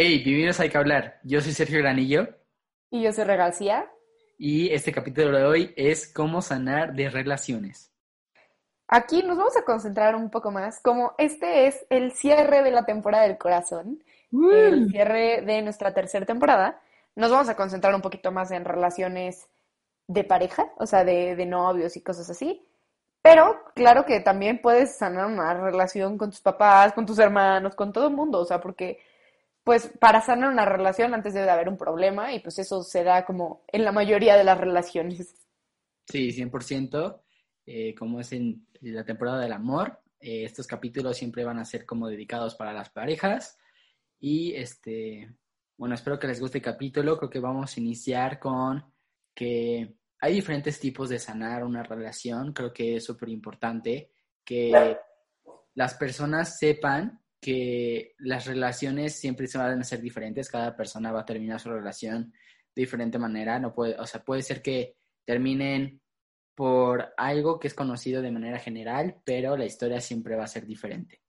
Hey, bienvenidos a Hay que hablar. Yo soy Sergio Granillo Y yo soy Regalcía. y este capítulo de hoy es cómo sanar de relaciones. Aquí nos vamos a concentrar un poco más, como este es el cierre de la temporada del corazón, el cierre de nuestra tercera temporada. Nos vamos a concentrar un poquito más en relaciones de pareja, o sea, de, de novios y cosas así. Pero claro que también puedes sanar una relación con tus papás, con tus hermanos, con todo el mundo, o sea, porque pues para sanar una relación antes debe de haber un problema y pues eso se da como en la mayoría de las relaciones. Sí, 100%. eh, como es en la temporada del amor, eh, estos capítulos siempre van a ser como dedicados para las parejas. Y este, bueno, espero que les guste el capítulo. Creo que vamos a iniciar con que hay diferentes tipos de sanar una relación. Creo que es súper importante que las personas sepan que las relaciones siempre se van a ser diferentes, cada persona va a terminar su relación de diferente manera, no puede, o sea, puede ser que terminen por algo que es conocido de manera general, pero la historia siempre va a ser diferente.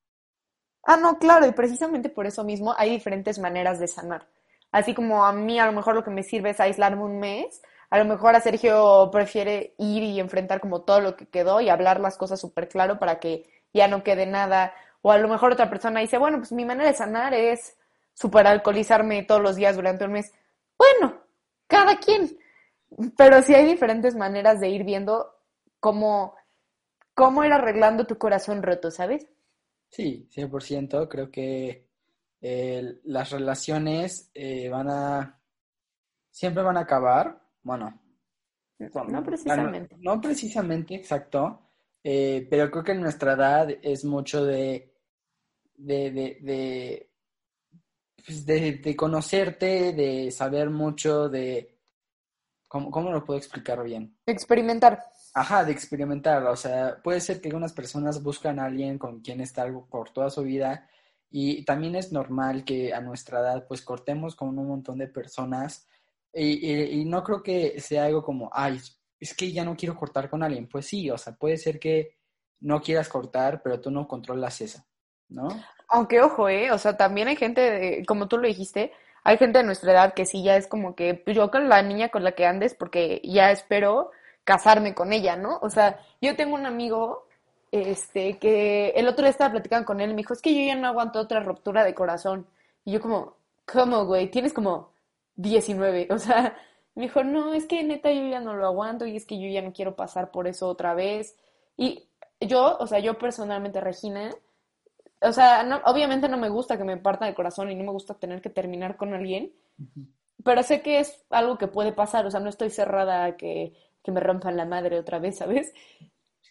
Ah, no, claro, y precisamente por eso mismo hay diferentes maneras de sanar. Así como a mí a lo mejor lo que me sirve es aislarme un mes, a lo mejor a Sergio prefiere ir y enfrentar como todo lo que quedó y hablar las cosas súper claro para que ya no quede nada. O a lo mejor otra persona dice, bueno, pues mi manera de sanar es super alcoholizarme todos los días durante un mes. Bueno, cada quien. Pero sí hay diferentes maneras de ir viendo cómo, cómo ir arreglando tu corazón roto, ¿sabes? Sí, 100%, creo que eh, las relaciones eh, van a, siempre van a acabar, bueno, No precisamente. No, no precisamente, exacto, eh, pero creo que en nuestra edad es mucho de, de, de, de, pues, de- conocerte, de saber mucho, de... ¿Cómo, cómo lo puedo explicar bien? Experimentar. Ajá, de experimentar. O sea, puede ser que algunas personas buscan a alguien con quien estar por toda su vida y también es normal que a nuestra edad pues cortemos con un montón de personas y, y- y no creo que sea algo como, ay, es que ya no quiero cortar con alguien. Pues sí, o sea, puede ser que no quieras cortar, pero tú no controlas eso, ¿no? Aunque ojo, ¿eh? O sea, también hay gente, de- como tú lo dijiste, hay gente de nuestra edad que sí ya es como que pues, yo con la niña con la que andes porque ya espero casarme con ella, ¿no? O sea, yo tengo un amigo, este, que el otro día estaba platicando con él y me dijo, es que yo ya no aguanto otra ruptura de corazón. Y yo como, ¿cómo, güey? Tienes como 19. O sea, me dijo, no, es que neta yo ya no lo aguanto y es que yo ya no quiero pasar por eso otra vez. Y yo, o sea, yo personalmente, Regina, o sea, no, obviamente no me gusta que me partan el corazón y no me gusta tener que terminar con alguien, pero sé que es algo que puede pasar, o sea, no estoy cerrada a que, que me rompan la madre otra vez, ¿sabes?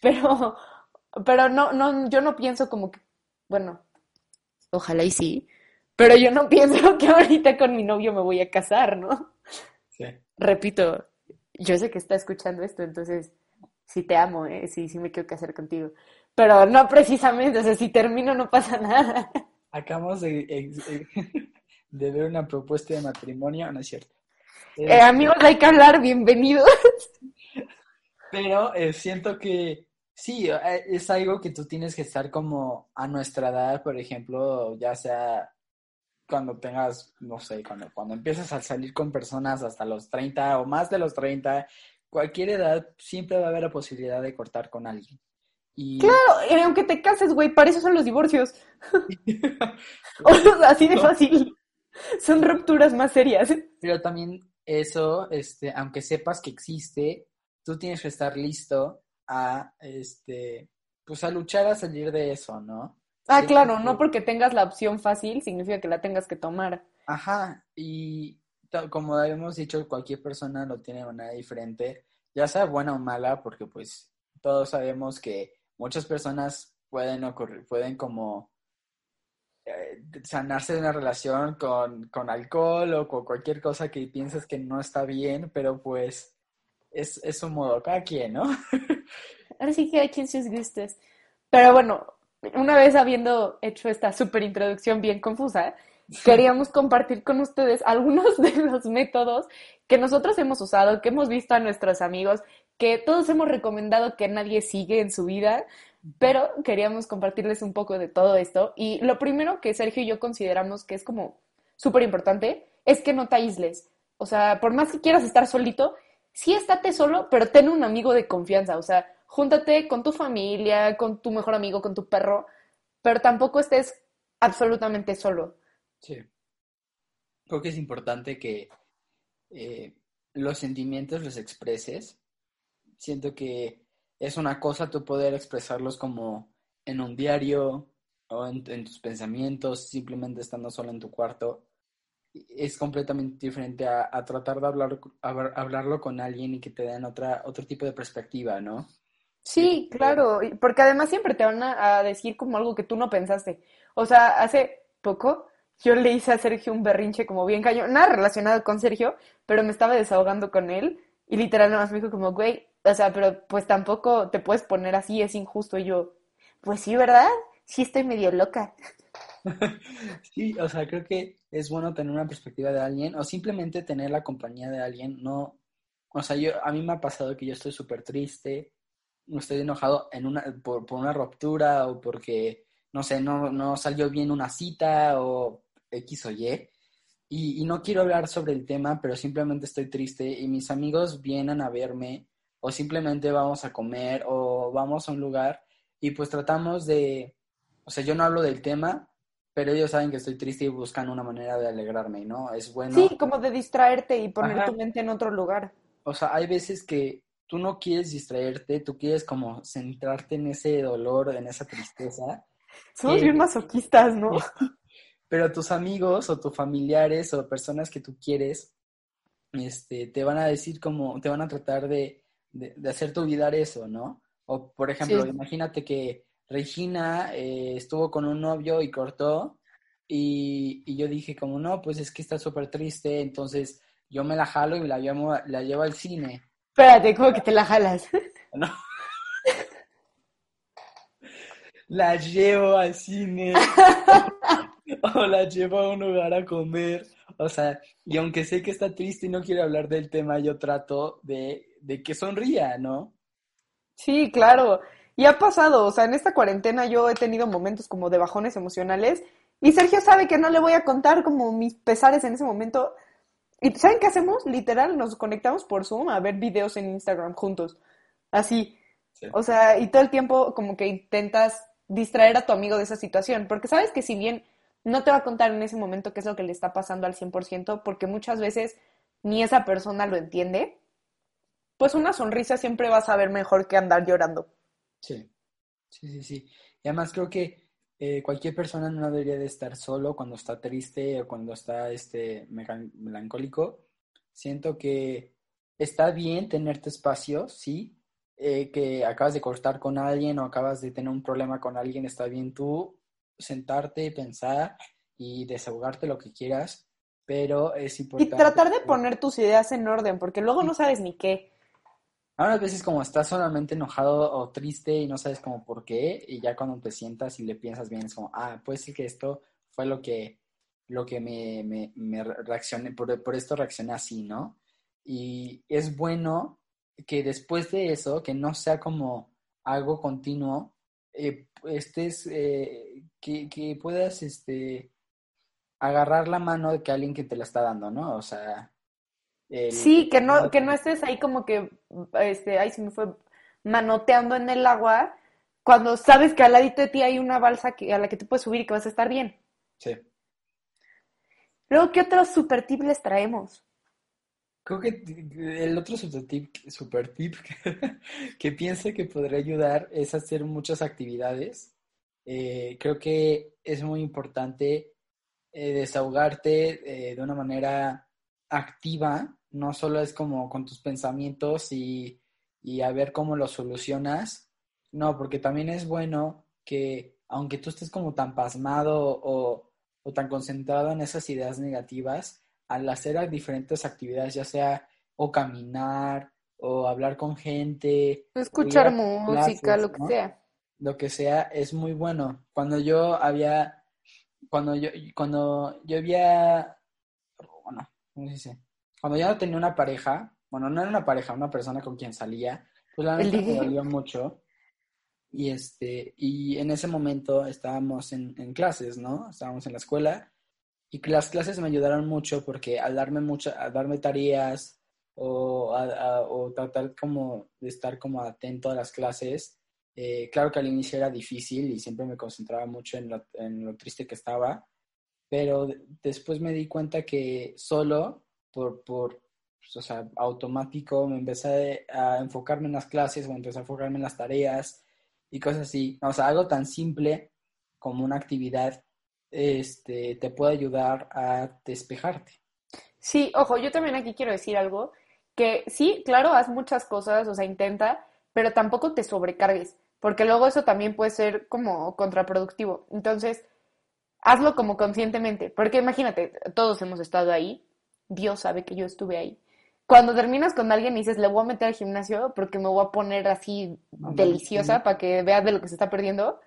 Pero, pero no, no, yo no pienso como que, bueno, ojalá y sí, pero yo no pienso que ahorita con mi novio me voy a casar, ¿no? Sí. Repito, yo sé que está escuchando esto, entonces sí te amo, ¿eh? Sí, sí me quiero casar contigo. Pero no precisamente, o sea, si termino no pasa nada. Acabamos de, ex- de ver una propuesta de matrimonio, no es cierto. Eh, amigos, hay que hablar, bienvenidos. Pero eh, siento que sí, eh, es algo que tú tienes que estar como a nuestra edad, por ejemplo, ya sea cuando tengas, no sé, cuando, cuando empiezas a salir con personas hasta los 30 o más de los 30, cualquier edad, siempre va a haber la posibilidad de cortar con alguien. Y Claro, aunque te cases, güey, para eso son los divorcios. Así de fácil. Son rupturas más serias. Pero también eso, este, aunque sepas que existe, tú tienes que estar listo a, este, pues a luchar a salir de eso, ¿no? Ah, claro, no porque tengas la opción fácil significa que la tengas que tomar. Ajá, y como habíamos dicho, cualquier persona lo tiene de manera diferente, ya sea buena o mala, porque pues todos sabemos que muchas personas pueden ocurrir, pueden como eh, sanarse de una relación con, con, alcohol o con cualquier cosa que piensas que no está bien, pero pues es, es un modo cada quien, ¿no? Ahora sí que hay quien sus gustos. Pero bueno, una vez habiendo hecho esta súper introducción bien confusa, queríamos compartir con ustedes algunos de los métodos que nosotros hemos usado, que hemos visto a nuestros amigos, que todos hemos recomendado que nadie sigue en su vida, pero queríamos compartirles un poco de todo esto. Y lo primero que Sergio y yo consideramos que es como súper importante es que no te aísles. O sea, por más que quieras estar solito, sí estate solo, pero ten un amigo de confianza. O sea, júntate con tu familia, con tu mejor amigo, con tu perro, pero tampoco estés absolutamente solo. Sí. Creo que es importante que eh, los sentimientos los expreses. Siento que es una cosa tú poder expresarlos como en un diario o en, tus pensamientos, simplemente estando solo en tu cuarto. Es completamente diferente a, tratar de hablar, hablarlo con alguien y que te den otra, otro tipo de perspectiva, ¿no? Sí, claro, porque además siempre te van a, decir como algo que tú no pensaste. O sea, hace poco yo le hice a Sergio un berrinche como bien cañón, nada relacionado con Sergio, pero me estaba desahogando con él y literal nada más me dijo como, güey, o sea, pero pues tampoco te puedes poner así, es injusto. Y yo, pues sí, ¿verdad? Sí estoy medio loca. sí, o sea, creo que es bueno tener una perspectiva de alguien o simplemente tener la compañía de alguien, no, o sea, yo, a mí me ha pasado que yo estoy súper triste, estoy enojado en una, por, una ruptura o porque, no sé, no, no salió bien una cita o X o Y. Y, y, no quiero hablar sobre el tema, pero simplemente estoy triste y mis amigos vienen a verme o simplemente vamos a comer o vamos a un lugar y pues tratamos de, o sea, yo no hablo del tema, pero ellos saben que estoy triste y buscan una manera de alegrarme, ¿no? Es bueno. Sí, como de distraerte y poner tu mente en otro lugar. O sea, hay veces que tú no quieres distraerte, tú quieres como centrarte en ese dolor, en esa tristeza. Somos bien masoquistas, ¿no? Pero tus amigos o tus familiares o personas que tú quieres, este, te van a decir como, te van a tratar de, de, hacerte olvidar eso, ¿no? O, por ejemplo, imagínate que Regina eh, estuvo con un novio y cortó y, y yo dije como, no, pues es que está súper triste, entonces yo me la jalo y la llevo, la llevo al cine Espérate, ¿cómo que te la jalas? No. La llevo al cine. o la llevo a un lugar a comer. O sea, y aunque sé que está triste y no quiere hablar del tema, yo trato de, de que sonría, ¿no? Sí, claro. Y ha pasado, o sea, en esta cuarentena yo he tenido momentos como de bajones emocionales y Sergio sabe que no le voy a contar como mis pesares en ese momento, ¿Y saben qué hacemos? Literal, nos conectamos por Zoom a ver videos en Instagram juntos. Así. O sea, y todo el tiempo como que intentas distraer a tu amigo de esa situación, porque sabes que si bien no te va a contar en ese momento qué es lo que le está pasando al 100%, porque muchas veces ni esa persona lo entiende, pues una sonrisa siempre vas a ver mejor que andar llorando. Sí, sí, sí, sí. Y además creo que eh, cualquier persona no debería de estar solo cuando está triste o cuando está este, melancólico. Siento que está bien tener tu espacio, sí, eh, que acabas de cortar con alguien o acabas de tener un problema con alguien, está bien tú sentarte, pensar y desahogarte lo que quieras, pero es importante. Y tratar de poner tus ideas en orden, porque luego no sabes ni qué. Ahora a veces como estás solamente enojado o triste y no sabes como por qué, y ya cuando te sientas y le piensas bien es como, ah, pues sí que esto fue lo que, lo que me, me, me reaccioné, por, por, esto reaccioné así, ¿no? Y es bueno que después de eso, que no sea como algo continuo, eh, estés, eh, que, que puedas, este, agarrar la mano de que alguien que te la está dando, ¿no? O sea, sí, que no, que no estés ahí como que, este, ay, se me fue manoteando en el agua, cuando sabes que al ladito de ti hay una balsa que, a la que te puedes subir y que vas a estar bien. Sí. Luego, ¿qué otros super tips les traemos? Creo que el otro super tip, super tip que, pienso que podría ayudar es hacer muchas actividades. Eh, creo que es muy importante eh, desahogarte eh, de una manera activa, no solo es como con tus pensamientos y, y a ver cómo los solucionas, no, porque también es bueno que aunque tú estés como tan pasmado o, o tan concentrado en esas ideas negativas, al hacer diferentes actividades, ya sea o caminar o hablar con gente, escuchar música, lo que sea. Lo que sea es muy bueno. Cuando yo había, cuando yo, cuando yo había, bueno, ¿cómo se dice? Cuando ya no tenía una pareja, bueno, no era una pareja, una persona con quien salía, pues la verdad me dolió mucho. Y este, y en ese momento estábamos en, en clases, ¿no? Estábamos en la escuela y las clases me ayudaron mucho porque al darme mucho, al darme tareas o, o tratar como de estar como atento a las clases, eh, claro que al inicio era difícil y siempre me concentraba mucho en lo, en lo triste que estaba, pero después me di cuenta que solo por, por pues, o sea, automático me empecé a enfocarme en las clases, me empecé a enfocarme en las tareas y cosas así. O sea, algo tan simple como una actividad este, te puede ayudar a despejarte. Sí, ojo, yo también aquí quiero decir algo, que sí, claro, haz muchas cosas, o sea, intenta, pero tampoco te sobrecargues, porque luego eso también puede ser como contraproductivo. Entonces, hazlo como conscientemente, porque imagínate, todos hemos estado ahí, Dios sabe que yo estuve ahí. Cuando terminas con alguien y dices, le voy a meter al gimnasio porque me voy a poner así deliciosa para que veas de lo que se está perdiendo.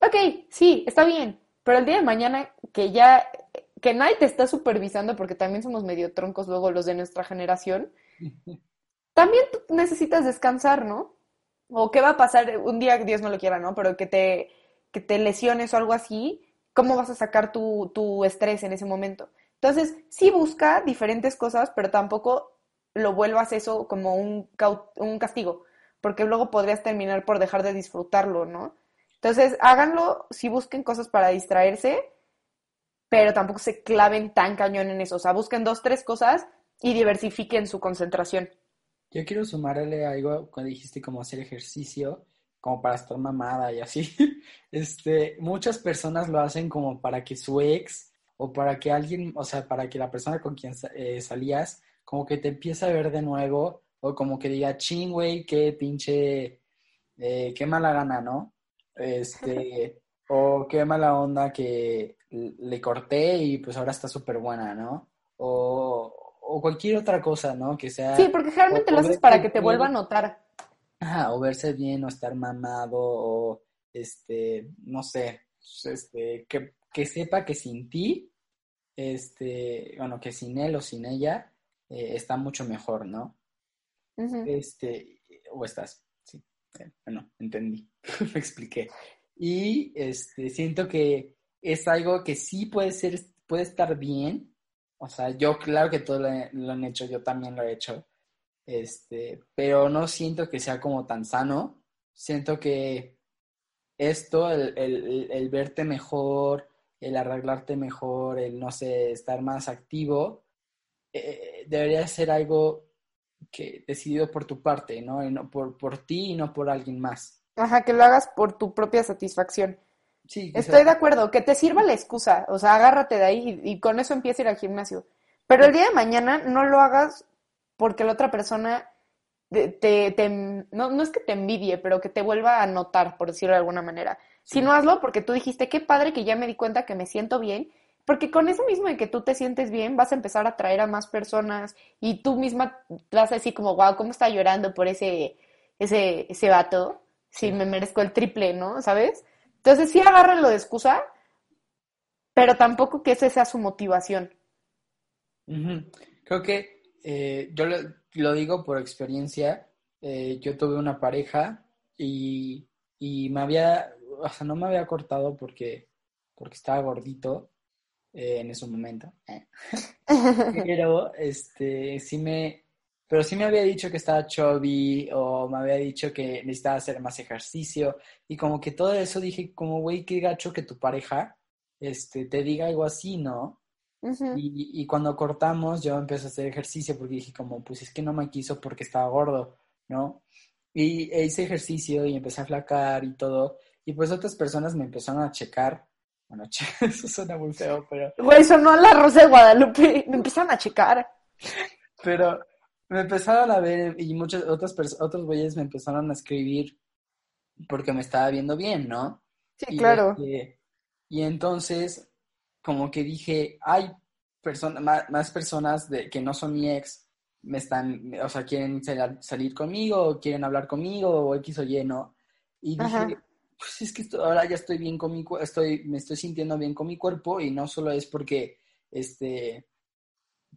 Ok, sí, está bien, pero el día de mañana que ya, que nadie te está supervisando, porque también somos medio troncos luego los de nuestra generación, también necesitas descansar, ¿no? O qué va a pasar un día, Dios no lo quiera, ¿no? Pero que te, que te lesiones o algo así, ¿cómo vas a sacar tu, tu estrés en ese momento? Entonces, sí busca diferentes cosas, pero tampoco lo vuelvas eso como un, un castigo, porque luego podrías terminar por dejar de disfrutarlo, ¿no? Entonces, háganlo, si busquen cosas para distraerse, pero tampoco se claven tan cañón en eso. O sea, busquen dos, tres cosas y diversifiquen su concentración. Yo quiero sumarle algo cuando dijiste como hacer ejercicio, como para estar mamada y así. Este, muchas personas lo hacen como para que su ex o para que alguien, o sea, para que la persona con quien eh, salías, como que te empiece a ver de nuevo o como que diga, ching, güey, qué pinche, eh, qué mala gana, ¿no? Este, o qué mala onda que le corté y pues ahora está súper buena, ¿no? O, o, cualquier otra cosa, ¿no? Que sea... Sí, porque generalmente lo haces para que te vuelva a notar. Ajá, o verse bien, o estar mamado, o este, no sé, este, que, que sepa que sin ti, este, bueno, que sin él o sin ella, eh, está mucho mejor, ¿no? Este, o estás bueno, entendí, me expliqué. Y este, siento que es algo que sí puede ser, puede estar bien. O sea, yo claro que todos lo, han hecho, yo también lo he hecho. Este, pero no siento que sea como tan sano. Siento que esto, el, verte mejor, el arreglarte mejor, el no sé, estar más activo, eh, debería ser algo que decidido por tu parte, ¿no? Y no por, por ti y no por alguien más. Ajá, que lo hagas por tu propia satisfacción. Sí. Estoy de acuerdo, que te sirva la excusa, o sea, agárrate de ahí y, con eso empieza a ir al gimnasio. Pero el día de mañana no lo hagas porque la otra persona te, te, no, no, es que te envidie, pero que te vuelva a notar, por decirlo de alguna manera. Si no hazlo porque tú dijiste, qué padre que ya me di cuenta que me siento bien porque con eso mismo de que tú te sientes bien, vas a empezar a atraer a más personas y tú misma vas a decir como, wow, ¿cómo está llorando por ese, ese, ese vato? Si me merezco el triple, ¿no? ¿Sabes? Entonces sí agárrenlo de excusa, pero tampoco que esa sea su motivación. Creo que eh, yo lo, digo por experiencia. Eh, yo tuve una pareja y, y me había, o sea, no me había cortado porque, porque estaba gordito eh, en ese momento. Eh. pero este sí me pero sí me había dicho que estaba chubby o me había dicho que necesitaba hacer más ejercicio y como que todo eso dije como güey qué gacho que tu pareja este te diga algo así no y, y, cuando cortamos yo empecé a hacer ejercicio porque dije como pues es que no me quiso porque estaba gordo no y hice ejercicio y empecé a flacar y todo y pues otras personas me empezaron a checar bueno, eso suena muy feo, pero... Güey, sonó la Rosa de Guadalupe. Me empiezan a checar. Pero me empezaron a ver y muchos otros, pers- otros güeyes me empezaron a escribir porque me estaba viendo bien, ¿no? Sí, Y, claro. este, y entonces, como que dije, hay personas, más, más personas de, que no son mi ex, me están, o sea, quieren sal- salir conmigo, o quieren hablar conmigo, o X o Y, ¿no? Y dije, Ajá. Pues es que esto- ahora ya estoy bien con mi estoy, me estoy sintiendo bien con mi cuerpo, y no solo es porque, este,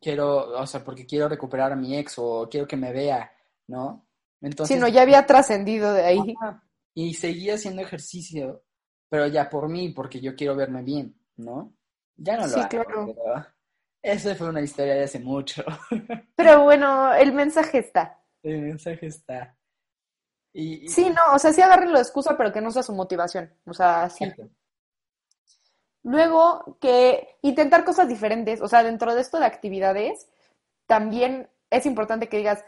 quiero, o sea, porque quiero recuperar a mi ex, o quiero que me vea, ¿no? Entonces, Sí, no, ya había trascendido de ahí. Ajá. Y seguí haciendo ejercicio, pero ya por mí, porque yo quiero verme bien, ¿no? Ya no lo Sí, hago, claro. pero esa fue una historia de hace mucho. Pero bueno, el mensaje está. El mensaje está. Y, y- Sí, no, o sea, sí agarren la excusa, pero que no sea su motivación. O sea, sí. Exacto. Luego, que intentar cosas diferentes, o sea, dentro de esto de actividades, también es importante que digas,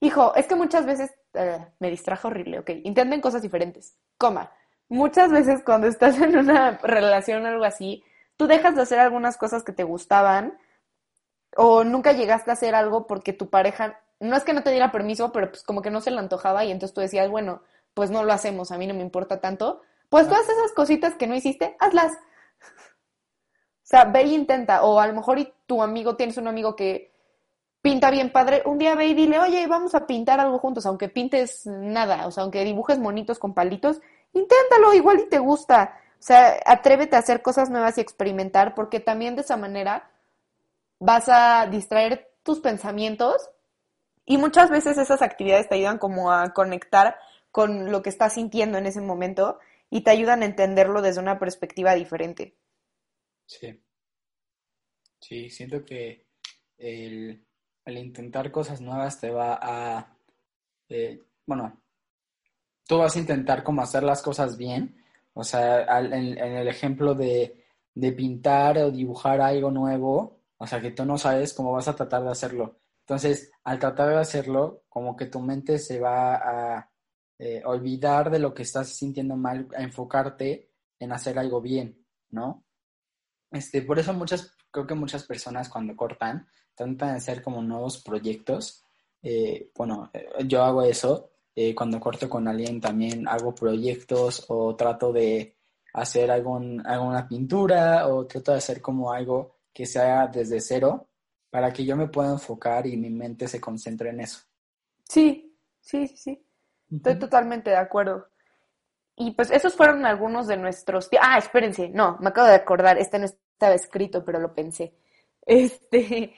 hijo, es que muchas veces eh, me distrajo horrible, ok, intenten cosas diferentes, coma. Muchas veces cuando estás en una relación o algo así, tú dejas de hacer algunas cosas que te gustaban o nunca llegaste a hacer algo porque tu pareja, no es que no te diera permiso, pero pues como que no se le antojaba y entonces tú decías, bueno, pues no lo hacemos, a mí no me importa tanto. Pues todas esas cositas que no hiciste, hazlas. O sea, ve y intenta. O a lo mejor y tu amigo, tienes un amigo que pinta bien padre, un día ve y dile, oye, vamos a pintar algo juntos, aunque pintes nada, o sea, aunque dibujes monitos con palitos, inténtalo, igual y te gusta. O sea, atrévete a hacer cosas nuevas y experimentar, porque también de esa manera vas a distraer tus pensamientos y muchas veces esas actividades te ayudan como a conectar con lo que estás sintiendo en ese momento y te ayudan a entenderlo desde una perspectiva diferente. Sí. Sí, siento que el, el intentar cosas nuevas te va a, eh, bueno, tú vas a intentar como hacer las cosas bien. O sea, al- en, en el ejemplo de, de pintar o dibujar algo nuevo, o sea, que tú no sabes cómo vas a tratar de hacerlo. Entonces, al tratar de hacerlo, como que tu mente se va a eh, olvidar de lo que estás sintiendo mal, a enfocarte en hacer algo bien, ¿no? Este, por eso muchas, creo que muchas personas cuando cortan tratan de hacer como nuevos proyectos. Eh, bueno, eh, yo hago eso. cuando corto con alguien también hago proyectos o trato de hacer algún, alguna pintura o trato de hacer como algo que sea desde cero para que yo me pueda enfocar y mi mente se concentre en eso. Sí, sí, sí, sí. Estoy totalmente de acuerdo. Y pues esos fueron algunos de nuestros... Ah, espérense, no, me acabo de acordar, este no estaba escrito, pero lo pensé. Este,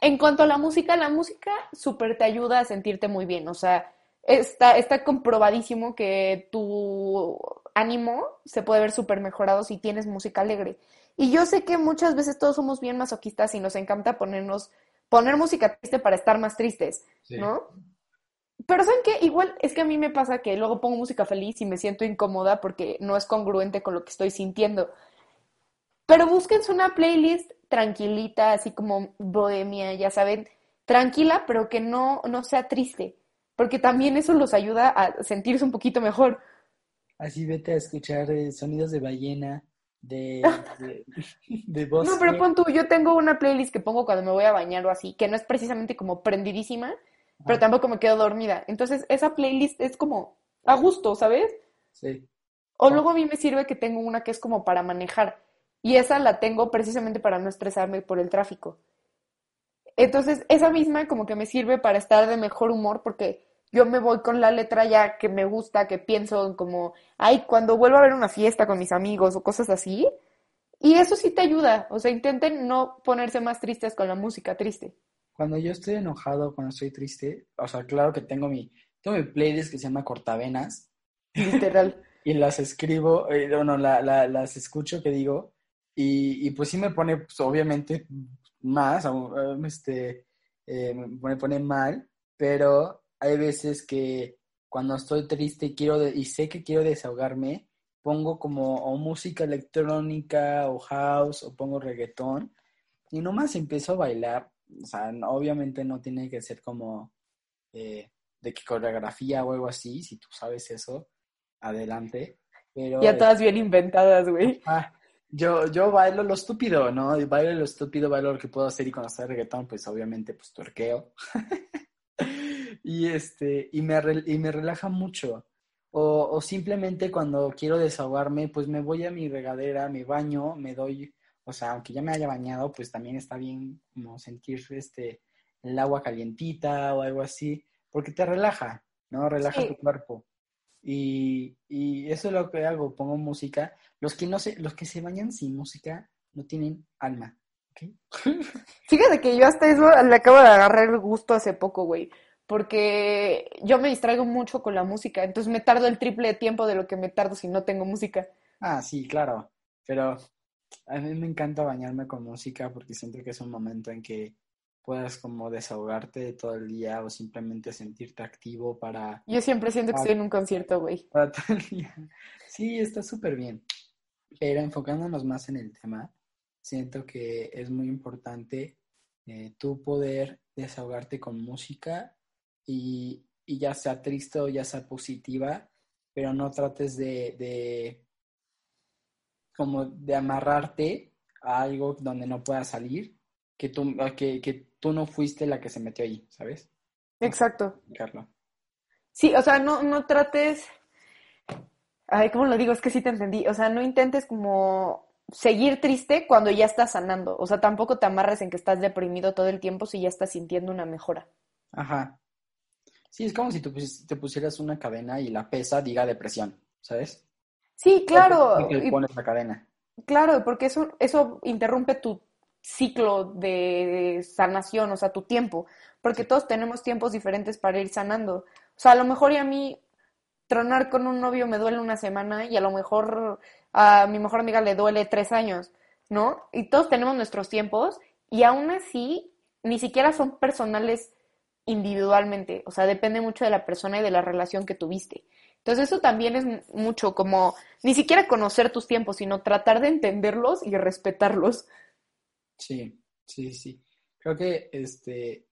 en cuanto a la música, la música súper te ayuda a sentirte muy bien, o sea, está, está comprobadísimo que tu ánimo se puede ver súper mejorado si tienes música alegre. Y yo sé que muchas veces todos somos bien masoquistas y nos encanta ponernos, poner música triste para estar más tristes, Sí. ¿no? Pero ¿saben qué? Igual es que a mí me pasa que luego pongo música feliz y me siento incómoda porque no es congruente con lo que estoy sintiendo. Pero búsquense una playlist tranquilita, así como bohemia, ya saben, tranquila, pero que no, no sea triste, porque también eso los ayuda a sentirse un poquito mejor. Así vete a escuchar eh, sonidos de ballena, de, de, de bosque. No, pero pon tú, yo tengo una playlist que pongo cuando me voy a bañar o así, que no es precisamente como prendidísima, pero Ah. tampoco me quedo dormida. Entonces, esa playlist es como a gusto, ¿sabes? Sí. O Ah. luego a mí me sirve que tengo una que es como para manejar. Y esa la tengo precisamente para no estresarme por el tráfico. Entonces, esa misma como que me sirve para estar de mejor humor porque yo me voy con la letra ya que me gusta, que pienso en como, ay, cuando vuelvo a ver una fiesta con mis amigos o cosas así. Y eso sí te ayuda. O sea, intenten no ponerse más tristes con la música triste. Cuando yo estoy enojado, cuando estoy triste, o sea, claro que tengo mi, tengo mi playlist que se llama Cortavenas Literal. y las escribo, eh, bueno, la, la- las escucho, que digo, y, y pues sí me pone, pues, obviamente, más, este, eh, me pone mal, pero hay veces que cuando estoy triste y quiero de- y sé que quiero desahogarme, pongo como o música electrónica o house o pongo reggaetón y nomás empiezo a bailar. O sea, no- obviamente no tiene que ser como eh, de que coreografía o algo así, si tú sabes eso, adelante. Pero Ya todas bien inventadas, güey. ah, yo, yo bailo lo estúpido, ¿no? Bailo lo estúpido, bailo lo que puedo hacer y cuando estoy reggaetón, pues obviamente, pues tuerqueo. y este, y me, y me relaja mucho. O, o, simplemente cuando quiero desahogarme, pues me voy a mi regadera, me baño, me doy, o sea, aunque ya me haya bañado, pues también está bien como sentir este, el agua calientita o algo así, porque te relaja, ¿no? Relaja tu cuerpo. Y, y, eso es lo que hago, pongo música. Los que no se, los que se bañan sin música no tienen alma. ¿okay? Fíjate que yo hasta eso le acabo de agarrar el gusto hace poco, güey. Porque yo me distraigo mucho con la música, entonces me tardo el triple de tiempo de lo que me tardo si no tengo música. Ah, sí, claro. Pero a mí me encanta bañarme con música porque siento que es un momento en que puedas como desahogarte todo el día o simplemente sentirte activo para... Yo siempre siento que estoy en un concierto, güey. Para todo el día. Sí, está súper bien. Pero enfocándonos más en el tema, siento que es muy importante eh, tú poder desahogarte con música y, y, ya sea triste o ya sea positiva, pero no trates de, de como de amarrarte a algo donde no puedas salir, que tú, que, que tú no fuiste la que se metió ahí, ¿sabes? Exacto. Carlos. Sí, o sea, no, no trates. Ay, ¿cómo lo digo? Es que sí te entendí. O sea, no intentes como seguir triste cuando ya estás sanando. O sea, tampoco te amarres en que estás deprimido todo el tiempo si ya estás sintiendo una mejora. Ajá. Sí, es como si tú te pusieras una cadena y la pesa diga depresión, ¿sabes? Sí, claro. Y pones la cadena. Claro, porque eso, eso interrumpe tu ciclo de sanación, o sea, tu tiempo, porque todos tenemos tiempos diferentes para ir sanando. O sea, a lo mejor y a mí tronar con un novio me duele una semana y a lo mejor a mi mejor amiga le duele tres años, ¿no? Y todos tenemos nuestros tiempos y aún así ni siquiera son personales individualmente, o sea, depende mucho de la persona y de la relación que tuviste. Entonces eso también es mucho como ni siquiera conocer tus tiempos, sino tratar de entenderlos y respetarlos. Sí, sí, sí. Creo que este,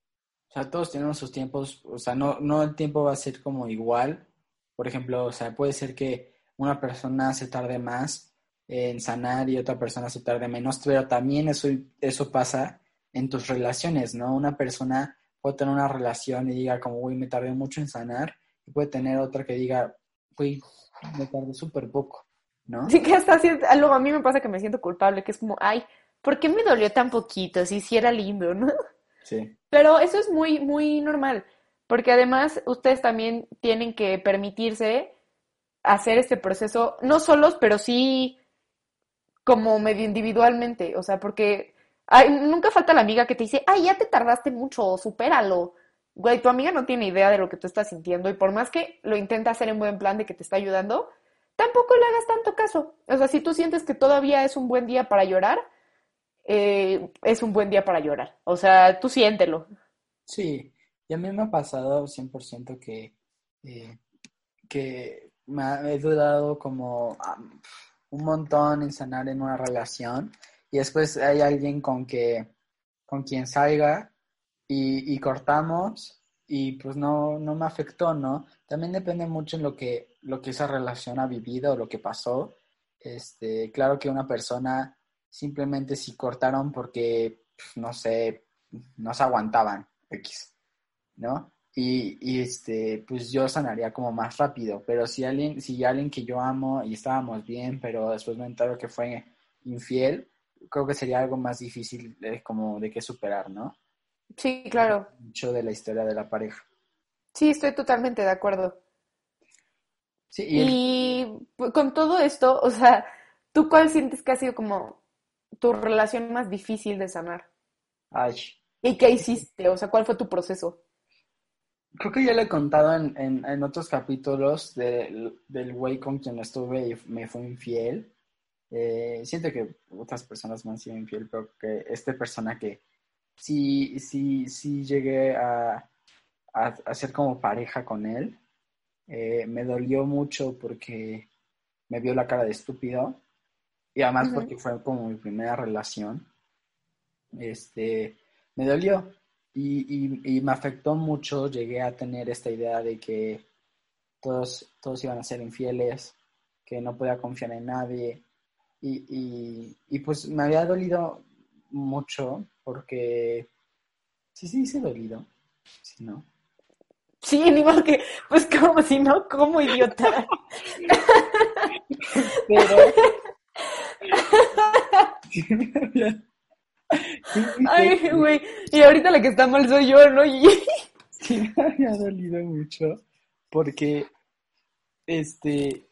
o sea, todos tenemos sus tiempos, o sea, no, no el tiempo va a ser como igual. Por ejemplo, o sea, puede ser que una persona se tarde más en sanar y otra persona se tarde menos, pero también eso, eso pasa en tus relaciones, ¿no? Una persona puede tener una relación y diga como, uy, me tardé mucho en sanar, y puede tener otra que diga, uy, me tardé súper poco, ¿no? Sí, que hasta haciendo, algo a mí me pasa que me siento culpable, que es como, ay, ¿por qué me dolió tan poquito? Si sí era lindo, ¿no? Sí. Pero eso es muy, muy normal, porque además ustedes también tienen que permitirse hacer este proceso, no solos, pero sí como medio individualmente, o sea, porque nunca falta la amiga que te dice, ay, ya te tardaste mucho, supéralo. Güey, tu amiga no tiene idea de lo que tú estás sintiendo y por más que lo intenta hacer en buen plan de que te está ayudando, tampoco le hagas tanto caso. O sea, si tú sientes que todavía es un buen día para llorar, eh, es un buen día para llorar. O sea, tú siéntelo. Sí, y a mí me ha pasado 100% que, eh, que me he dudado como un montón en sanar en una relación y después hay alguien con que con quien salga y, y cortamos y pues no, no me afectó, ¿no? También depende mucho en lo que, lo que esa relación ha vivido, lo que pasó. Este, claro que una persona simplemente si cortaron porque, no sé, no se aguantaban, X, ¿no? Y, y, este, pues yo sanaría como más rápido, pero si alguien, si alguien que yo amo y estábamos bien, pero después me entero que fue infiel, creo que sería algo más difícil de, como de que superar, ¿no? Sí, claro. Mucho de la historia de la pareja. Sí, estoy totalmente de acuerdo. Sí, y, y con todo esto, o sea, ¿tú cuál sientes que ha sido como tu relación más difícil de sanar? Ay. ¿Y qué hiciste? O sea, ¿cuál fue tu proceso? Creo que ya le he contado en, en, en otros capítulos de, del güey con quien estuve y me fue infiel. Eh, siento que otras personas me han sido infiel, pero que esta persona que sí, sí, sí llegué a, ser como pareja con él, eh, me dolió mucho porque me vio la cara de estúpido y además uh -huh. porque fue como mi primera relación, este, me dolió y, y, y, me afectó mucho, llegué a tener esta idea de que todos, todos iban a ser infieles, que no podía confiar en nadie Y, y, y pues me había dolido mucho porque... Sí, sí, se dolido. Sí, ¿no? Sí, ni más que, pues como si no, como idiota. Pero... Ay, güey. Y ahorita la que está mal soy yo, ¿no? Y... Sí, me había dolido mucho porque, este,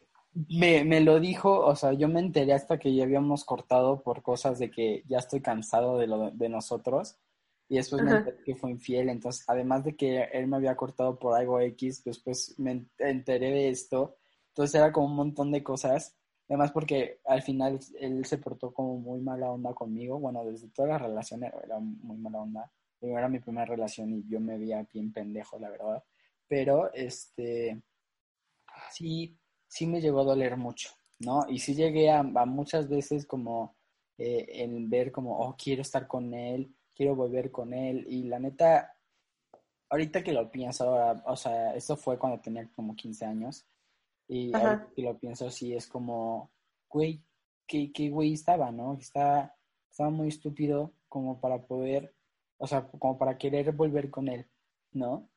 me, me lo dijo, o sea, yo me enteré hasta que ya habíamos cortado por cosas de que ya estoy cansado de, lo, de nosotros y después me enteré que fue infiel, entonces, además de que él me había cortado por algo X, después me enteré de esto, entonces era como un montón de cosas, además porque al final él se portó como muy mala onda conmigo, bueno, desde toda la relación era muy mala onda, Digo, era mi primera relación y yo me veía bien pendejo, la verdad, pero este, sí, sí me llegó a doler mucho, ¿no? Y sí llegué a, a muchas veces como eh, en ver como, oh, quiero estar con él, quiero volver con él, y la neta, ahorita que lo pienso ahora, o sea, esto fue cuando tenía como 15 años, y Ajá. ahorita que lo pienso sí es como, güey, ¿qué, qué güey estaba, no? Estaba, estaba muy estúpido como para poder, o sea, como para querer volver con él, ¿no?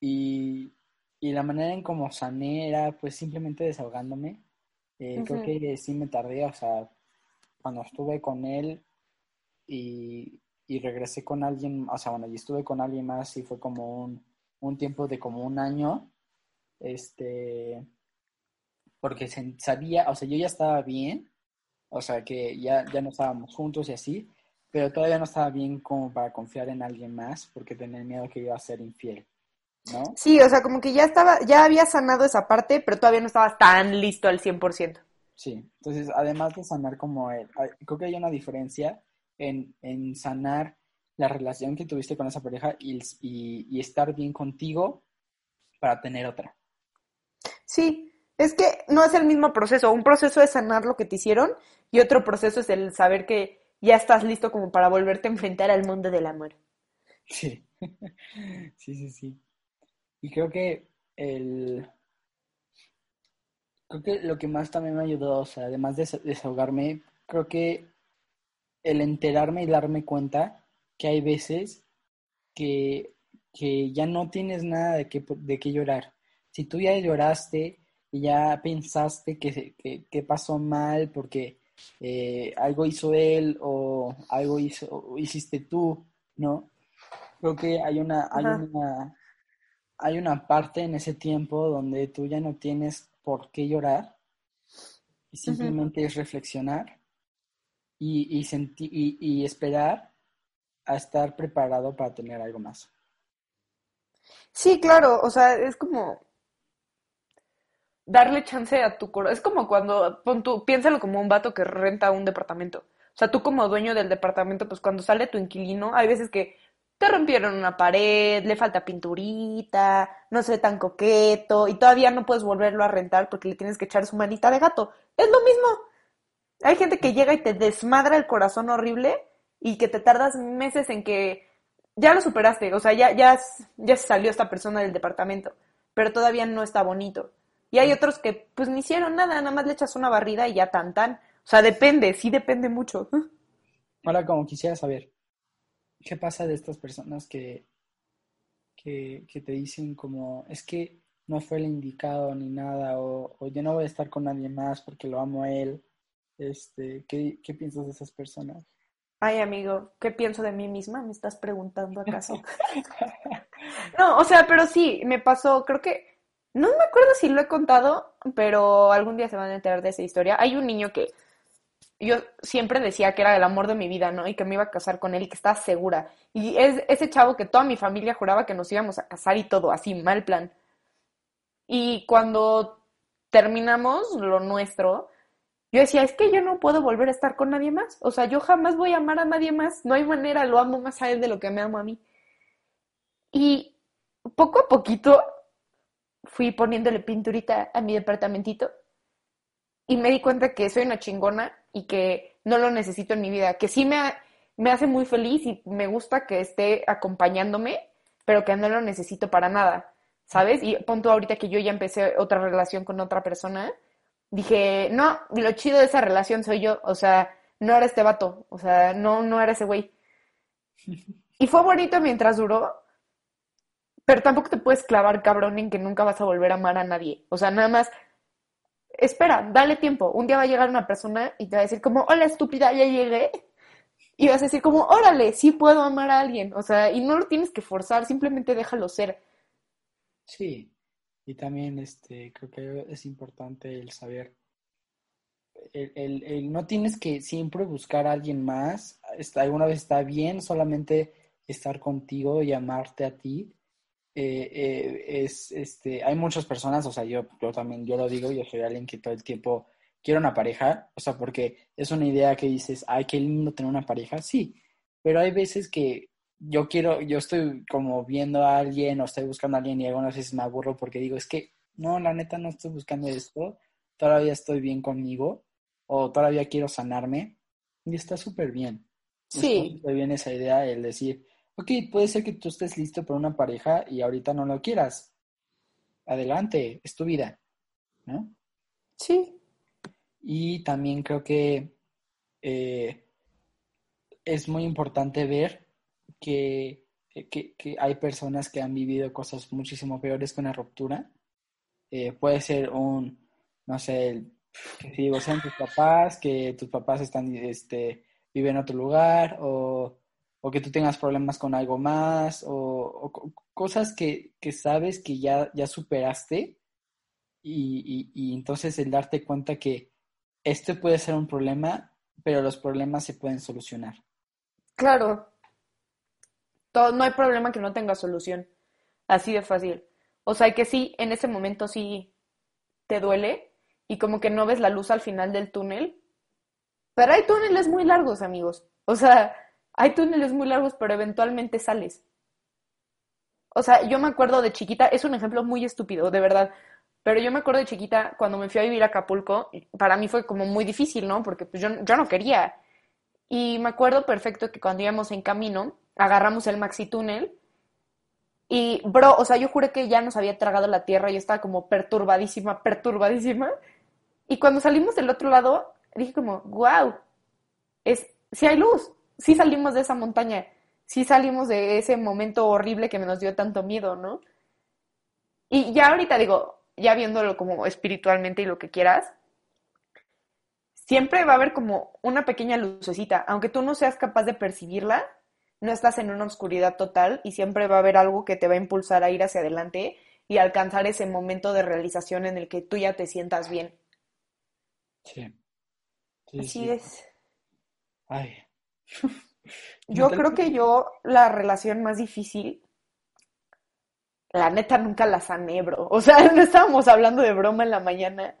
Y, y la manera en cómo sané era pues simplemente desahogándome. Eh, Creo que sí me tardé, o sea, cuando estuve con él y, y regresé con alguien, o sea, bueno, y estuve con alguien más y fue como un, un tiempo de como un año, este, porque se- sabía, o sea, yo ya estaba bien, o sea, que ya, ya no estábamos juntos y así, pero todavía no estaba bien como para confiar en alguien más porque tenía miedo que iba a ser infiel, ¿no? Sí, o sea, como que ya estaba, ya había sanado esa parte, pero todavía no estabas tan listo al 100%. Sí, entonces además de sanar como él, creo que hay una diferencia en, en sanar la relación que tuviste con esa pareja y, y, y estar bien contigo para tener otra. Sí, es que no es el mismo proceso. Un proceso es sanar lo que te hicieron y otro proceso es el saber que ya estás listo como para volverte a enfrentar al mundo del amor. Sí, sí, sí, sí. Y creo que el, creo que lo que más también me ayudó, o sea, además de desa- desahogarme, creo que el enterarme y darme cuenta que hay veces que, que ya no tienes nada de qué, de qué llorar. Si tú ya lloraste y ya pensaste que, que, que pasó mal porque eh, algo hizo él o algo hizo, o hiciste tú, ¿no? Creo que hay una, hay Ajá. una, hay una parte en ese tiempo donde tú ya no tienes por qué llorar y simplemente es reflexionar y, y, senti- y, y esperar a estar preparado para tener algo más. Sí, claro, o sea, es como darle chance a tu corazón. Es como cuando, pon tú, piénsalo como un vato que renta un departamento. O sea, tú como dueño del departamento, pues cuando sale tu inquilino, hay veces que te rompieron una pared, le falta pinturita, no se ve tan coqueto, y todavía no puedes volverlo a rentar porque le tienes que echar su manita de gato. Es lo mismo. Hay gente que llega y te desmadra el corazón horrible y que te tardas meses en que ya lo superaste, o sea, ya, ya, ya se salió esta persona del departamento, pero todavía no está bonito. Y hay otros que pues ni hicieron nada, nada más le echas una barrida y ya tan tan. O sea, depende, sí depende mucho. Ahora, como quisiera saber, ¿qué pasa de estas personas que, que, que te dicen como, es que no fue el indicado ni nada, o, o yo no voy a estar con nadie más porque lo amo a él? Este, ¿qué, qué piensas de esas personas? Ay, amigo, ¿qué pienso de mí misma? ¿Me estás preguntando acaso? No, o sea, pero sí, me pasó, creo que, no me acuerdo si lo he contado, pero algún día se van a enterar de esa historia. Hay un niño que yo siempre decía que era el amor de mi vida, ¿no? Y que me iba a casar con él y que estaba segura. Y es ese chavo que toda mi familia juraba que nos íbamos a casar y todo, así, mal plan. Y cuando terminamos lo nuestro, yo decía, es que yo no puedo volver a estar con nadie más. O sea, yo jamás voy a amar a nadie más. No hay manera, lo amo más a él de lo que me amo a mí. Y poco a poquito fui poniéndole pinturita a mi departamentito y me di cuenta que soy una chingona y que no lo necesito en mi vida, que sí me, ha- me hace muy feliz y me gusta que esté acompañándome, pero que no lo necesito para nada, ¿sabes? Y pon tú ahorita que yo ya empecé otra relación con otra persona dije, no, lo chido de esa relación soy yo, o sea, no era este vato, o sea, no, no era ese güey. Y fue bonito mientras duró, pero tampoco te puedes clavar, cabrón, en que nunca vas a volver a amar a nadie. O sea, nada más, espera, dale tiempo. Un día va a llegar una persona y te va a decir como, hola estúpida, ya llegué. Y vas a decir como, órale, sí puedo amar a alguien. O sea, y no lo tienes que forzar, simplemente déjalo ser. Sí, y también este, creo que es importante el saber, el, el, no tienes que siempre buscar a alguien más, alguna vez está bien solamente estar contigo y amarte a ti. Eh, eh, es, este, hay muchas personas, o sea, yo, yo también, yo lo digo, yo soy alguien que todo el tiempo quiero una pareja, o sea, porque es una idea que dices, ay, qué lindo tener una pareja, sí, pero hay veces que yo quiero, yo estoy como viendo a alguien o estoy buscando a alguien y algunas veces me aburro porque digo, es que no, la neta no estoy buscando esto, todavía estoy bien conmigo o todavía quiero sanarme y está súper bien. Sí. Está bien esa idea, el decir, ok, puede ser que tú estés listo para una pareja y ahorita no lo quieras. Adelante, es tu vida, ¿no? Sí. Y también creo que eh, es muy importante ver que, que, hay personas que han vivido cosas muchísimo peores que una ruptura. Eh, puede ser un, no sé, que si digo, sean tus papás, que tus papás están, este, viven en otro lugar, o, o que tú tengas problemas con algo más, o, cosas que, que, sabes que ya, ya superaste, y, y, entonces el darte cuenta que este puede ser un problema, pero los problemas se pueden solucionar. Claro, no hay problema que no tenga solución. Así de fácil. O sea, que sí, en ese momento sí te duele y como que no ves la luz al final del túnel. Pero hay túneles muy largos, amigos. O sea, hay túneles muy largos, pero eventualmente sales. O sea, yo me acuerdo de chiquita, es un ejemplo muy estúpido, de verdad. Pero yo me acuerdo de chiquita, cuando me fui a vivir a Acapulco, para mí fue como muy difícil, ¿no? Porque pues yo, yo no quería. Y me acuerdo perfecto que cuando íbamos en camino, agarramos el maxi túnel y, bro, o sea, yo juré que ya nos había tragado la tierra, y estaba como perturbadísima, perturbadísima. Y cuando salimos del otro lado, dije como, wow, es, sí hay luz, sí salimos de esa montaña, sí salimos de ese momento horrible que me nos dio tanto miedo, ¿no? Y ya ahorita digo, ya viéndolo como espiritualmente y lo que quieras, siempre va a haber como una pequeña lucecita, aunque tú no seas capaz de percibirla, no estás en una oscuridad total y siempre va a haber algo que te va a impulsar a ir hacia adelante y alcanzar ese momento de realización en el que tú ya te sientas bien. Sí. Así es. Ay. Yo creo que yo la relación más difícil, la neta nunca la sané, bro. O sea, no estábamos hablando de broma en la mañana,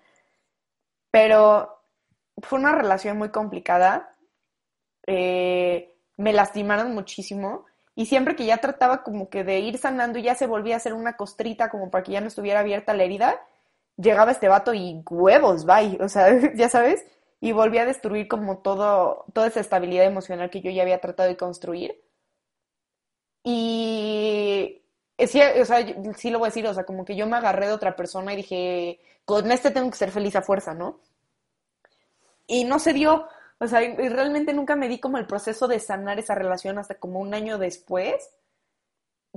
pero fue una relación muy complicada. Eh, me lastimaron muchísimo y siempre que ya trataba como que de ir sanando y ya se volvía a hacer una costrita como para que ya no estuviera abierta la herida, llegaba este vato y huevos, bye, o sea, ya sabes, y volvía a destruir como todo, toda esa estabilidad emocional que yo ya había tratado de construir. Y sí, o sea, sí lo voy a decir, o sea, como que yo me agarré de otra persona y dije, con este tengo que ser feliz a fuerza, ¿no? Y no se dio, o sea, y realmente nunca me di como el proceso de sanar esa relación hasta como un año después,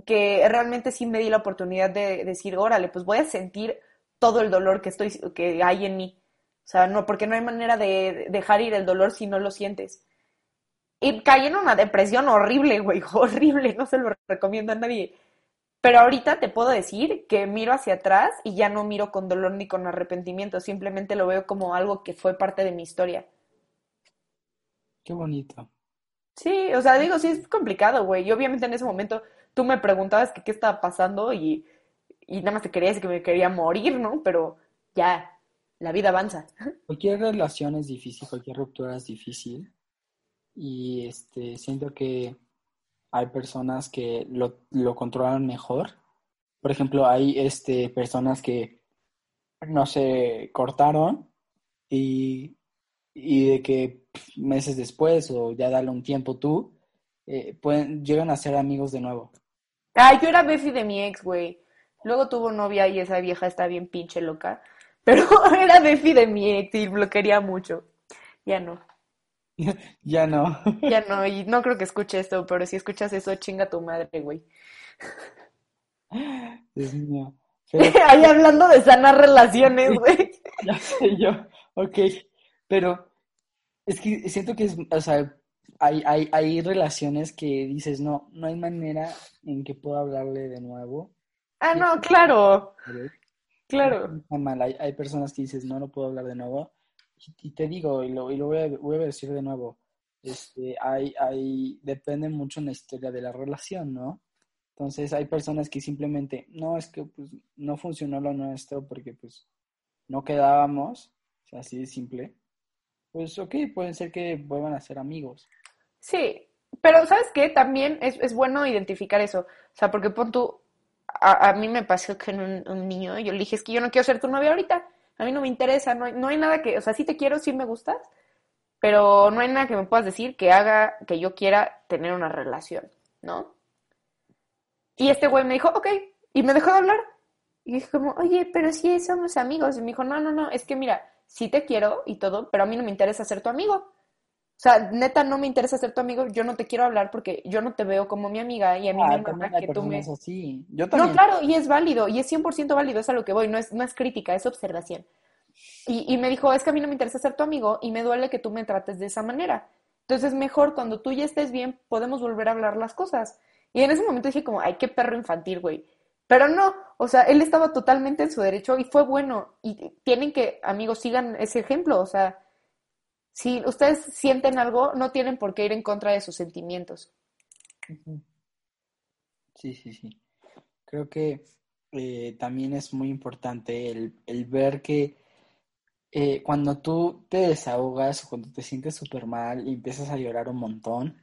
que realmente sí me di la oportunidad de decir, órale, pues voy a sentir todo el dolor que estoy, que hay en mí. O sea, no, porque no hay manera de dejar ir el dolor si no lo sientes. Y caí en una depresión horrible, güey, horrible, no se lo recomiendo a nadie. Pero ahorita te puedo decir que miro hacia atrás y ya no miro con dolor ni con arrepentimiento, simplemente lo veo como algo que fue parte de mi historia. Qué bonito. Sí, o sea, digo, sí es complicado, güey. Y obviamente en ese momento tú me preguntabas que qué estaba pasando y, y nada más te quería decir que me quería morir, ¿no? Pero ya, la vida avanza. Cualquier relación es difícil, cualquier ruptura es difícil. Y este, siento que hay personas que lo, lo controlan mejor. Por ejemplo, hay este, personas que no se cortaron y y de que meses después o ya dale un tiempo tú, eh, pueden, llegan a ser amigos de nuevo. Ay, yo era Befi de mi ex, güey. Luego tuvo novia y esa vieja está bien pinche loca. Pero era Defi de mi ex y lo quería mucho. Ya no. ya no. Ya no, y no creo que escuche esto, pero si escuchas eso, chinga tu madre, güey. Dios mío. Ahí hablando de sanar relaciones, güey. Ya sé yo, ok. Pero es que siento que es, o sea, hay, hay, hay relaciones que dices, no, no hay manera en que pueda hablarle de nuevo. Ah, no, claro. Claro. Mal. Hay, hay personas que dices, no, no puedo hablar de nuevo. Y, te digo, y lo, y lo voy, a, voy a decir de nuevo, este, hay, hay, depende mucho en la historia de la relación, ¿no? Entonces hay personas que simplemente, no, es que pues no funcionó lo nuestro porque pues no quedábamos, o sea, así de simple. Pues ok, pueden ser que vuelvan a ser amigos. Sí, pero ¿sabes qué? También es, es bueno identificar eso. O sea, porque pon tú, a, a mí me pasó que un, un niño, yo le dije, es que yo no quiero ser tu novia ahorita, a mí no me interesa, no hay, no hay nada que, o sea, sí te quiero, sí me gustas, pero no hay nada que me puedas decir que haga que yo quiera tener una relación, ¿no? Y este güey me dijo, ok, y me dejó de hablar. Y dije como, oye, pero sí somos amigos. Y me dijo, no, no, no, es que mira, sí te quiero y todo, pero a mí no me interesa ser tu amigo. O sea, neta, no me interesa ser tu amigo, yo no te quiero hablar porque yo no te veo como mi amiga y a mí Ah, me hay que tú me... así. Yo No, también. claro, y es válido, y es 100% válido, es a lo que voy, no es, no es crítica, es observación. Y, y me dijo, es que a mí no me interesa ser tu amigo y me duele que tú me trates de esa manera. Entonces, mejor cuando tú ya estés bien, podemos volver a hablar las cosas. Y en ese momento dije como, ay, qué perro infantil, güey. Pero no, o sea, él estaba totalmente en su derecho y fue bueno. Y tienen que, amigos, sigan ese ejemplo. O sea, si ustedes sienten algo, no tienen por qué ir en contra de sus sentimientos. Sí, sí, sí. Creo que eh, también es muy importante el, el ver que eh, cuando tú te desahogas o cuando te sientes súper mal y empiezas a llorar un montón,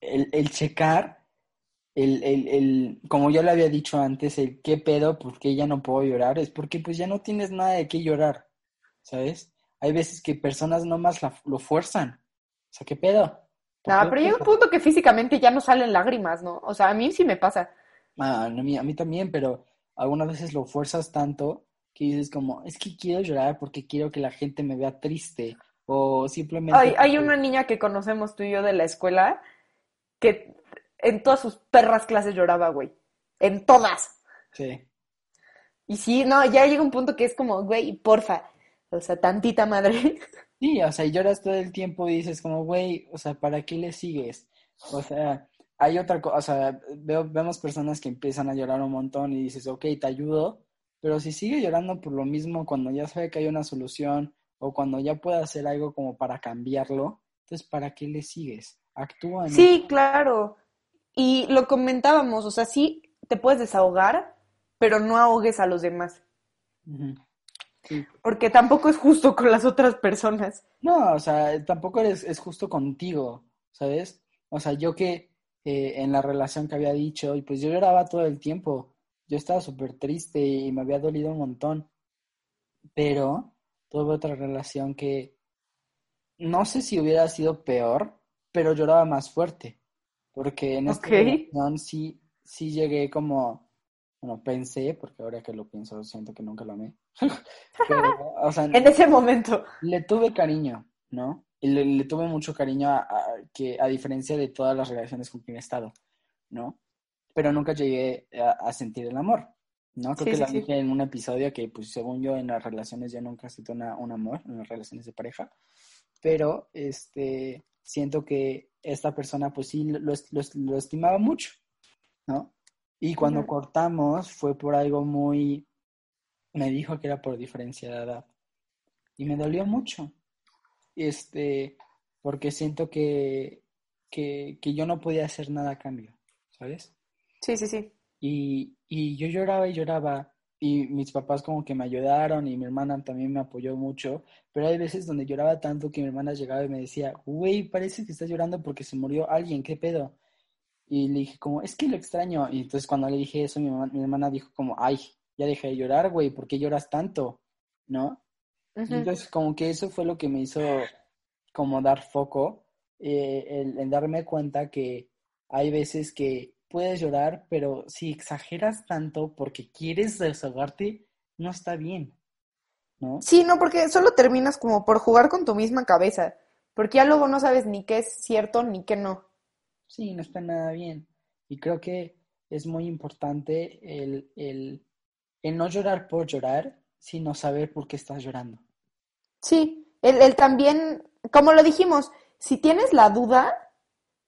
el, el checar, el, el, el, como yo le había dicho antes, el qué pedo, por qué ya no puedo llorar, es porque pues ya no tienes nada de qué llorar, ¿sabes? Hay veces que personas nomás la- lo fuerzan. O sea, ¿qué pedo? ¿Por Nada, qué pero llega un punto que físicamente ya no salen lágrimas, ¿no? O sea, a mí sí me pasa. Ah, no, a mí, a mí también, pero algunas veces lo fuerzas tanto que dices como, es que quiero llorar porque quiero que la gente me vea triste o simplemente Hay, hay una niña que conocemos tú y yo de la escuela que en todas sus perras clases lloraba, güey. En todas. Sí, Y sí, no, ya llega un punto que es como, güey, porfa. O sea, tantita madre. sí, o sea, y lloras todo el tiempo y dices como, güey, o sea, ¿para qué le sigues? O sea, hay otra cosa, o sea, veo, vemos personas que empiezan a llorar un montón y dices, ok, te ayudo, pero si sigue llorando por lo mismo cuando ya sabe que hay una solución o cuando ya puede hacer algo como para cambiarlo, entonces, ¿para qué le sigues? Actúa. Sí, claro. Y lo comentábamos, o sea, sí te puedes desahogar, pero no ahogues a los demás. Sí. Porque tampoco es justo con las otras personas. No, o sea, tampoco eres, es justo contigo, ¿sabes? O sea, yo que eh, en la relación que había dicho, y pues yo lloraba todo el tiempo, yo estaba súper triste y me había dolido un montón, pero tuve otra relación que no sé si hubiera sido peor, pero lloraba más fuerte, porque en esta relación sí, sí llegué como, bueno, pensé, porque ahora que lo pienso siento que nunca lo amé, pero, o sea, En ese momento. le tuve cariño, ¿no? Y le, le tuve mucho cariño a, a- que, a diferencia de todas las relaciones con quien he estado, ¿no? Pero nunca llegué a, a sentir el amor, ¿no? Creo Sí, que lo sí. dije en un episodio que, pues, según yo, en las relaciones yo nunca siento una- un amor, en las relaciones de pareja, pero, este, siento que esta persona, pues, sí, lo, lo- lo estimaba mucho, ¿no? Y cuando cortamos fue por algo muy, me dijo que era por diferencia de edad y me dolió mucho este, porque siento que, que, que yo no podía hacer nada a cambio, ¿sabes? Sí, sí, sí. Y, y yo lloraba y lloraba, y mis papás como que me ayudaron, y mi hermana también me apoyó mucho, pero hay veces donde lloraba tanto que mi hermana llegaba y me decía, güey, parece que estás llorando porque se murió alguien, ¿qué pedo? Y le dije como, es que lo extraño, y entonces cuando le dije eso, mi, mamá- mi hermana dijo como, ay, ya dejé de llorar, güey, ¿por qué lloras tanto? ¿No? Entonces, como que eso fue lo que me hizo como dar foco, eh, el, en darme cuenta que hay veces que puedes llorar, pero si exageras tanto porque quieres desahogarte, no está bien. ¿no? Sí, no, porque solo terminas como por jugar con tu misma cabeza, porque ya luego no sabes ni qué es cierto ni qué no. Sí, no está nada bien. Y creo que es muy importante el, el, el no llorar por llorar, sino saber por qué estás llorando. Sí, el, también, como lo dijimos, si tienes la duda,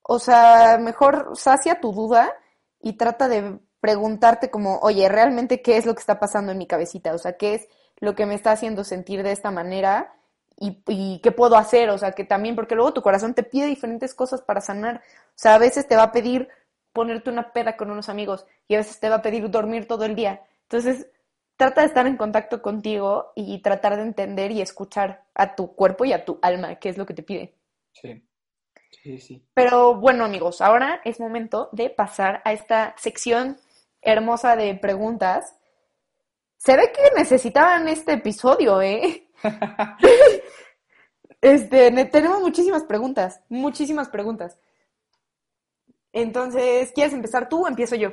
o sea, mejor sacia tu duda y trata de preguntarte como, oye, ¿realmente qué es lo que está pasando en mi cabecita? O sea, ¿qué es lo que me está haciendo sentir de esta manera? Y, y qué puedo hacer? O sea, que también, porque luego tu corazón te pide diferentes cosas para sanar. O sea, a veces te va a pedir ponerte una peda con unos amigos y a veces te va a pedir dormir todo el día. Entonces, trata de estar en contacto contigo y tratar de entender y escuchar a tu cuerpo y a tu alma, qué es lo que te pide. Sí, sí, sí. Pero bueno, amigos, ahora es momento de pasar a esta sección hermosa de preguntas. Se ve que necesitaban este episodio, ¿eh? Este, ne- tenemos muchísimas preguntas, muchísimas preguntas. Entonces, ¿quieres empezar tú o empiezo yo?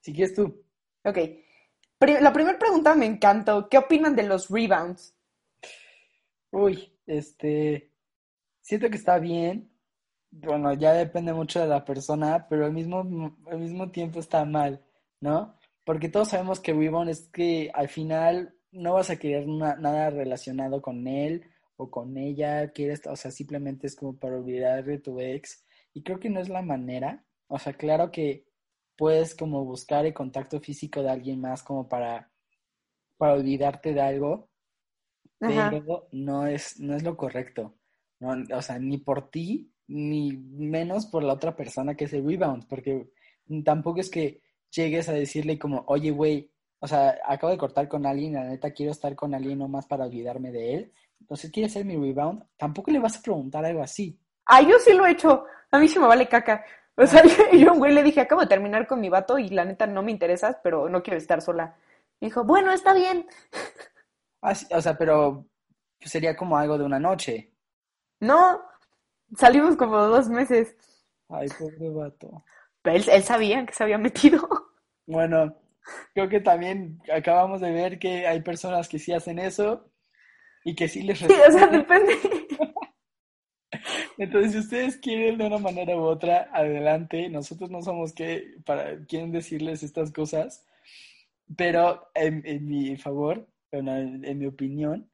Si quieres tú. Ok. La primera pregunta me encantó. ¿Qué opinan de los rebounds? Uy, este, siento que está bien. Bueno, ya depende mucho de la persona, pero al mismo, al mismo tiempo está mal, ¿no? Porque todos sabemos que rebound es que al final no vas a querer na- nada relacionado con él o con ella, quieres, o sea, simplemente es como para olvidar de tu ex. Y creo que no es la manera. O sea, claro que puedes como buscar el contacto físico de alguien más como para, para olvidarte de algo Ajá. pero no es, no es lo correcto. No, o sea, ni por ti, ni menos por la otra persona que es el rebound, porque tampoco es que llegues a decirle como, oye, güey, o sea, acabo de cortar con alguien, la neta quiero estar con alguien nomás para olvidarme de él. Entonces, ¿quieres ser mi rebound? Tampoco le vas a preguntar algo así. Ah, yo sí lo he hecho. A mí sí me vale caca. O sea, yo, yo a un güey le dije, acabo de terminar con mi vato y la neta no me interesas, pero no quiero estar sola. Me dijo, bueno, está bien. Así- o sea, pero sería como algo de una noche. No, salimos como dos meses. Ay, pobre vato. Pero él, él sabía que se había metido. Bueno, creo que también acabamos de ver que hay personas que sí hacen eso y que sí les Sí, o sea, responden. depende. Entonces, si ustedes quieren de una manera u otra, adelante. Nosotros no somos que para quieren decirles estas cosas, pero en, en mi favor, en, en mi opinión,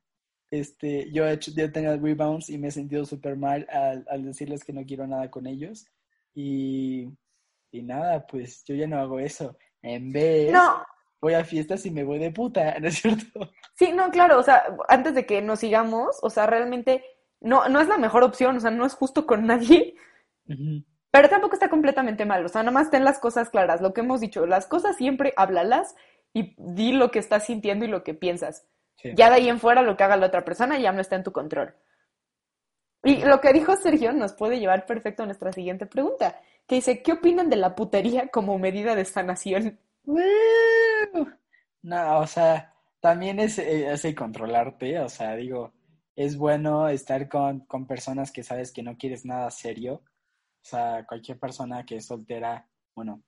este, yo he hecho, yo he tenido rebounds y me he sentido súper mal al, al decirles que no quiero nada con ellos. Y, y nada, pues yo ya no hago eso. En vez, No, voy a fiestas y me voy de puta, ¿no es cierto? sí, no, claro, o sea, antes de que nos sigamos, o sea, realmente no, no es la mejor opción, o sea, no es justo con nadie, pero tampoco está completamente mal, o sea, nada más ten las cosas claras, lo que hemos dicho, las cosas siempre háblalas y di lo que estás sintiendo y lo que piensas. Sí. Ya de ahí en fuera lo que haga la otra persona ya no está en tu control. Y lo que dijo Sergio nos puede llevar perfecto a nuestra siguiente pregunta, que dice, ¿qué opinan de la putería como medida de sanación? No, o sea, también es, eh, es el controlarte, o sea, digo, es bueno estar con, con personas que sabes que no quieres nada serio, o sea, cualquier persona que es soltera, bueno,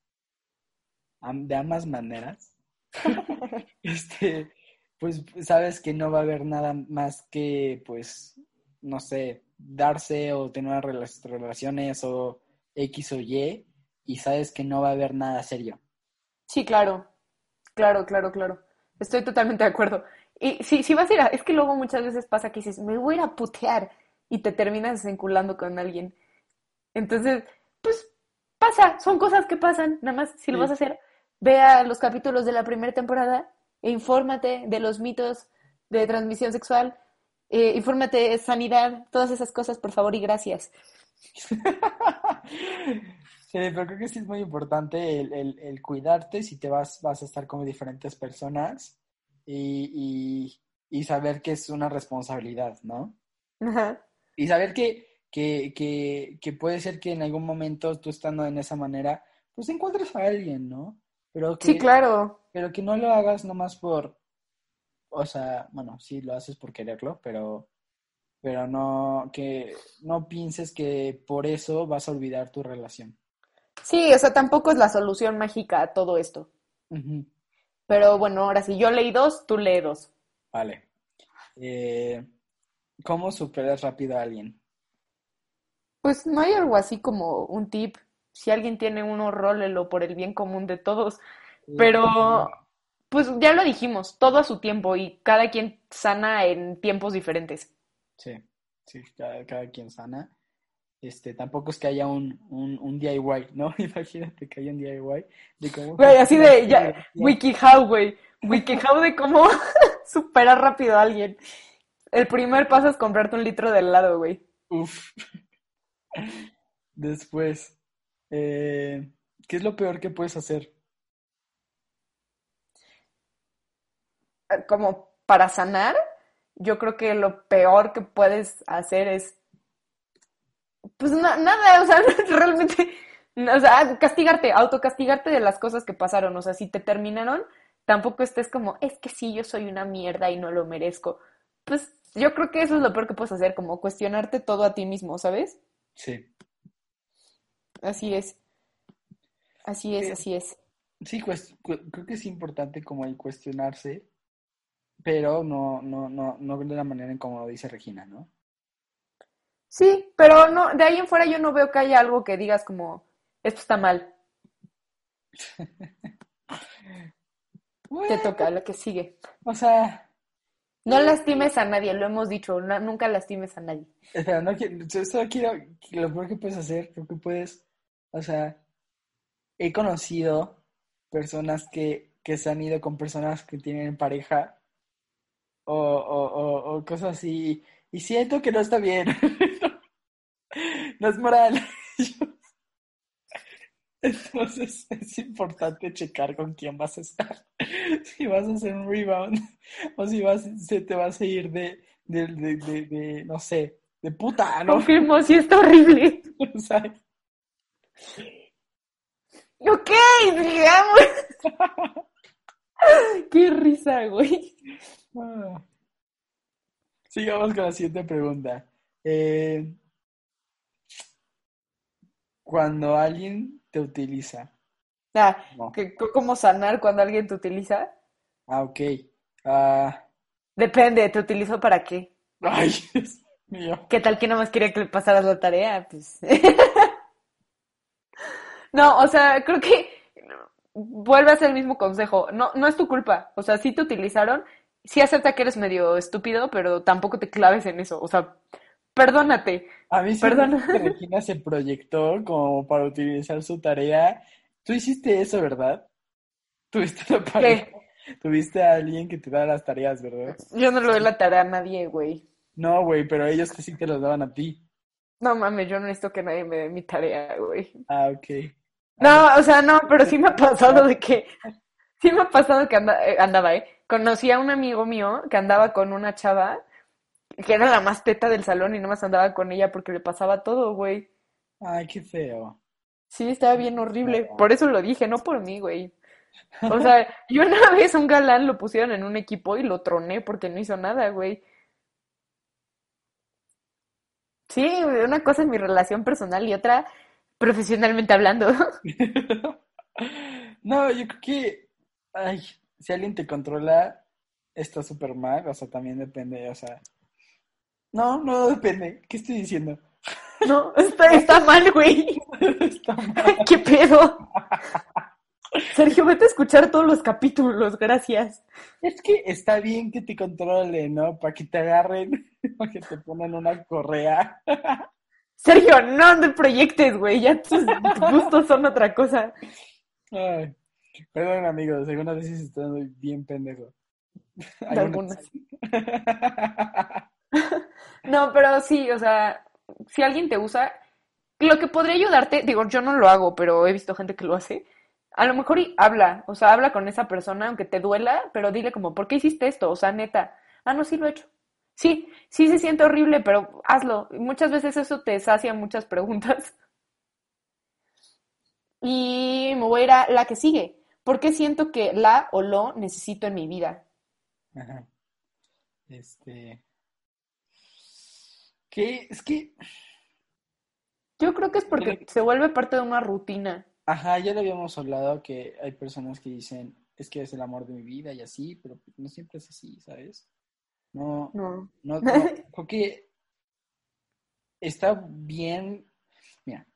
de ambas maneras, este, pues sabes que no va a haber nada más que, pues, no sé, darse o tener relaciones o X o Y, y sabes que no va a haber nada serio. Sí, claro, claro, claro, claro. Estoy totalmente de acuerdo. Y si, si vas a ir a, es que luego muchas veces pasa que dices, me voy a ir a putear y te terminas desenculando con alguien. Entonces, pues pasa, son cosas que pasan. Nada más, si lo Sí. vas a hacer, ve a los capítulos de la primera temporada e infórmate de los mitos de transmisión sexual, eh, infórmate de sanidad, todas esas cosas, por favor y gracias. Sí, pero creo que sí es muy importante el, el- el cuidarte si te vas, vas a estar con diferentes personas y, y- y saber que es una responsabilidad, ¿no? Ajá. Y saber que, que, que, que puede ser que en algún momento tú estando en esa manera, pues encuentres a alguien, ¿no? Pero Sí, que, claro. pero que no lo hagas nomás por, o sea, bueno, sí lo haces por quererlo, pero, pero no, que no pienses que por eso vas a olvidar tu relación. Sí, o sea, tampoco es la solución mágica a todo esto. Pero bueno, ahora sí, yo leí dos, tú lee dos. Vale. Eh, ¿Cómo superas rápido a alguien? Pues no hay algo así como un tip. Si alguien tiene uno, rólelo por el bien común de todos. Pero, pues ya lo dijimos, todo a su tiempo y cada quien sana en tiempos diferentes. Sí, sí, cada, cada quien sana. Este, tampoco es que haya un, un, un DIY, ¿no? Imagínate que haya un DIY de cómo... Güey, así de, ya, WikiHow, güey. WikiHow de cómo superar rápido a alguien. El primer paso es comprarte un litro de helado, güey. Uf. Después, eh, ¿qué es lo peor que puedes hacer? Como para sanar, yo creo que lo peor que puedes hacer es, pues na- nada, o sea, realmente, o sea, castigarte, autocastigarte de las cosas que pasaron, o sea, si te terminaron, tampoco estés como, es que sí, yo soy una mierda y no lo merezco. Pues yo creo que eso es lo peor que puedes hacer, como cuestionarte todo a ti mismo, ¿sabes? Sí. Así es. Así es, Sí. así es. Sí, creo que es importante como el cuestionarse, pero no, no, no, no de la manera en como lo dice Regina, ¿no? Sí, pero no, de ahí en fuera yo no veo que haya algo que digas como, esto está mal, te toca, lo que sigue. o sea, No lastimes a nadie, lo hemos dicho, no- nunca lastimes a nadie. espera, no quiero, yo solo quiero, lo peor que puedes hacer, creo que puedes, o sea, he conocido personas que, que se han ido con personas que tienen pareja o, o, o, o cosas así, y siento que no está bien, no es moral. Entonces es importante checar con quién vas a estar. Si vas a hacer un rebound o si vas, se te vas a ir de, de, de, de, de, no sé, de puta, ¿no? Confirmo, sí está horrible. O sea, Ok, digamos. Qué risa, güey. Ah. Sigamos con la siguiente pregunta. Eh, cuando alguien te utiliza, Ah, no. ¿cómo sanar cuando alguien te utiliza? Ah, ok. Ah, Depende, ¿te utilizó para qué? ay, Dios mío. ¿Qué tal que nada más quería que le pasaras la tarea? Pues. No, o sea, creo que vuelve a ser el mismo consejo. No, no es tu culpa. O sea, sí te utilizaron, sí acepta que eres medio estúpido, pero tampoco te claves en eso. O sea, perdónate. A mí sí gusta que Regina se proyectó como para utilizar su tarea. Tú hiciste eso, ¿verdad? Tuviste la pareja. Tuviste a alguien que te da las tareas, ¿verdad? Yo no le doy la tarea a nadie, güey. No, güey, pero ellos que sí te los daban a ti. No mames, yo no necesito que nadie me dé mi tarea, güey. Ah, ok. No, o sea, no, pero sí me ha pasado de que, sí me ha pasado que anda- eh, andaba, ¿eh? Conocí a un amigo mío que andaba con una chava que era la más teta del salón y nomás andaba con ella porque le pasaba todo, güey. Ay, qué feo. Sí, estaba bien horrible. Por eso lo dije, no por mí, güey. O sea, yo una vez un galán lo pusieron en un equipo y lo troné porque no hizo nada, güey. Sí, una cosa es mi relación personal y otra profesionalmente hablando. No, yo creo que, ay, si alguien te controla, está súper mal, o sea, también depende, o sea, no, no depende, ¿qué estoy diciendo? No, está, está mal, güey. Está mal. ¿Qué pedo? Sergio, vete a escuchar todos los capítulos, gracias. Es que está bien que te controle, ¿no? Para que te agarren, para que te pongan una correa. Sergio, no te proyectes, güey. Ya tus gustos son otra cosa. Ay, perdón, amigos, algunas veces estoy bien pendejo. Algunas. No, pero sí, o sea, si alguien te usa, lo que podría ayudarte, digo, yo no lo hago, pero he visto gente que lo hace. A lo mejor y habla, o sea, habla con esa persona, aunque te duela, pero dile como, ¿por qué hiciste esto? O sea, neta, ah, no, sí lo he hecho. Sí, sí se siente horrible, pero hazlo. Muchas veces eso te sacia muchas preguntas. Y me voy a ir a la que sigue. ¿Por qué siento que la o lo necesito en mi vida? Ajá. Este. ¿Qué? Es que. Yo creo que es porque se vuelve parte de una rutina. Ajá, ya lo habíamos hablado que hay personas que dicen, es que es el amor de mi vida y así, pero no siempre es así, ¿sabes? No, No. no, no, creo que está bien, mira,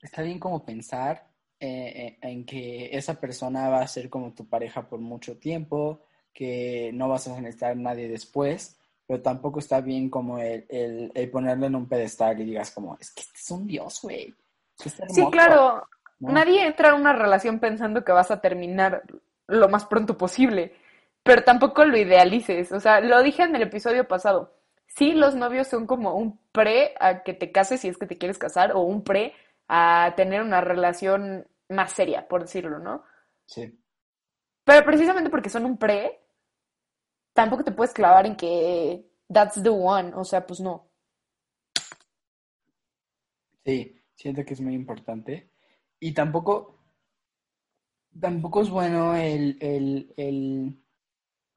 está bien como pensar eh, eh, en que esa persona va a ser como tu pareja por mucho tiempo, que no vas a necesitar a nadie después, pero tampoco está bien como el, el, el ponerlo en un pedestal y digas como, es que este es un dios, güey. Sí, hermoso", claro. ¿no? Nadie entra a una relación pensando que vas a terminar lo más pronto posible, pero tampoco lo idealices. O sea, lo dije en el episodio pasado. Sí, los novios son como un pre a que te cases si es que te quieres casar, o un pre a tener una relación más seria, por decirlo, ¿no? Sí, Pero precisamente porque son un pre, tampoco te puedes clavar en que that's the one. O sea, pues no. sí, siento que es muy importante. Y tampoco, tampoco es bueno el, el, el,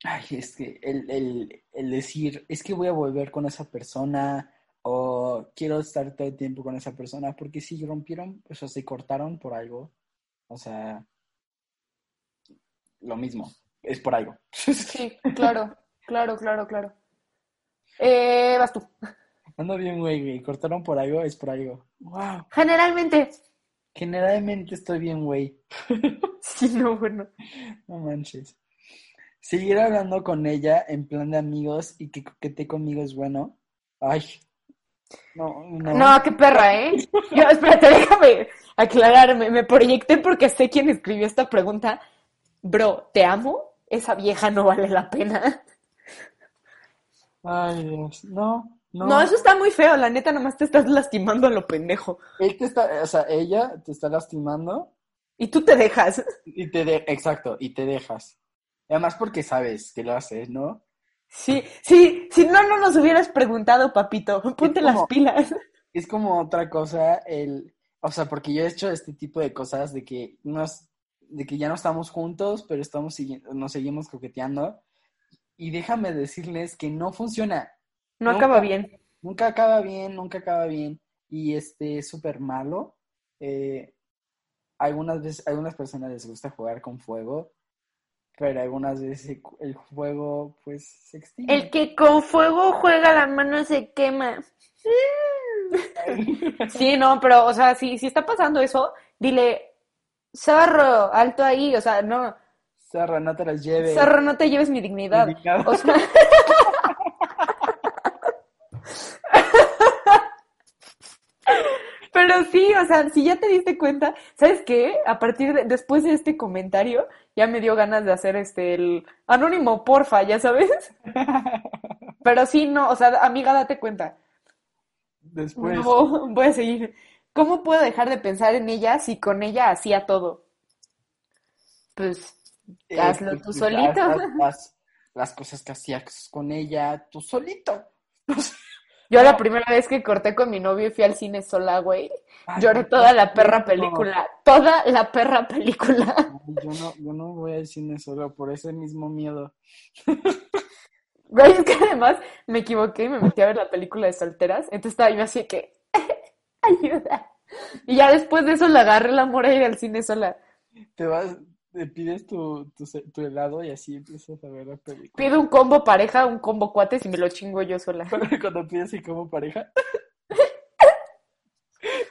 ay, es que el, el, el decir, es que voy a volver con esa persona o quiero estar todo el tiempo con esa persona, porque si rompieron, pues o se cortaron por algo, o sea, lo mismo, es por algo. Sí, claro, claro, claro, claro. Eh, vas tú. Ando bien, güey, güey, cortaron por algo, es por algo. Wow, Generalmente. generalmente estoy bien, güey. Sí, no, bueno. No manches. Seguir hablando con ella en plan de amigos y que coquete conmigo es bueno. Ay. No, no. No, qué perra, ¿eh? Yo, espérate, déjame aclararme. Me proyecté porque sé quién escribió esta pregunta. Bro, ¿te amo? Esa vieja no vale la pena. Ay, Dios. No, no. No, eso está muy feo. La neta, nomás te estás lastimando a lo pendejo. Él te está, o sea, ella te está lastimando Y tú te dejas. y te de, exacto, y te dejas. Además porque sabes que lo haces, ¿no? Sí, sí, si no, no nos hubieras preguntado, papito. Ponte las pilas. Es como otra cosa, el, o sea, porque yo he hecho este tipo de cosas de que nos, de que ya no estamos juntos, pero estamos nos seguimos coqueteando. Y déjame decirles que no funciona. No Nunca. acaba bien. Nunca acaba bien, nunca acaba bien. Y este es súper malo. Eh, algunas veces, algunas personas les gusta jugar con fuego, pero algunas veces el fuego pues se extingue. El que con fuego juega la mano se quema. Sí, no, pero, o sea, si, si está pasando eso, dile, zorro, alto ahí, o sea, no, Zarra, no te las lleves. zorro, no te lleves mi dignidad. Indicado. O sea, pero sí, o sea, si ya te diste cuenta, ¿sabes qué? A partir de, después de este comentario, ya me dio ganas de hacer este, el anónimo, porfa, ya sabes. Pero sí, no, o sea, amiga, date cuenta. Después. No, voy a seguir. ¿Cómo puedo dejar de pensar en ella si con ella hacía todo? Pues eh, hazlo pues, tú pues, solito. haz- haz las cosas que hacías con ella, tú solito. Yo la primera vez que corté con mi novio y fui al cine sola, güey, Ay, lloré toda la perra película. Toda la perra película. Ay, Yo no, yo no voy al cine solo por ese mismo miedo. Güey, es que además me equivoqué y me metí a ver la película de solteras. Entonces estaba yo así que, ayuda. Y ya después de eso le agarré el amor a ir al cine sola. Te vas, te pides tu, tu, tu helado y así empiezas a ver la película. Pido un combo pareja, un combo cuates y me lo chingo yo sola. Cuando pides el como pareja.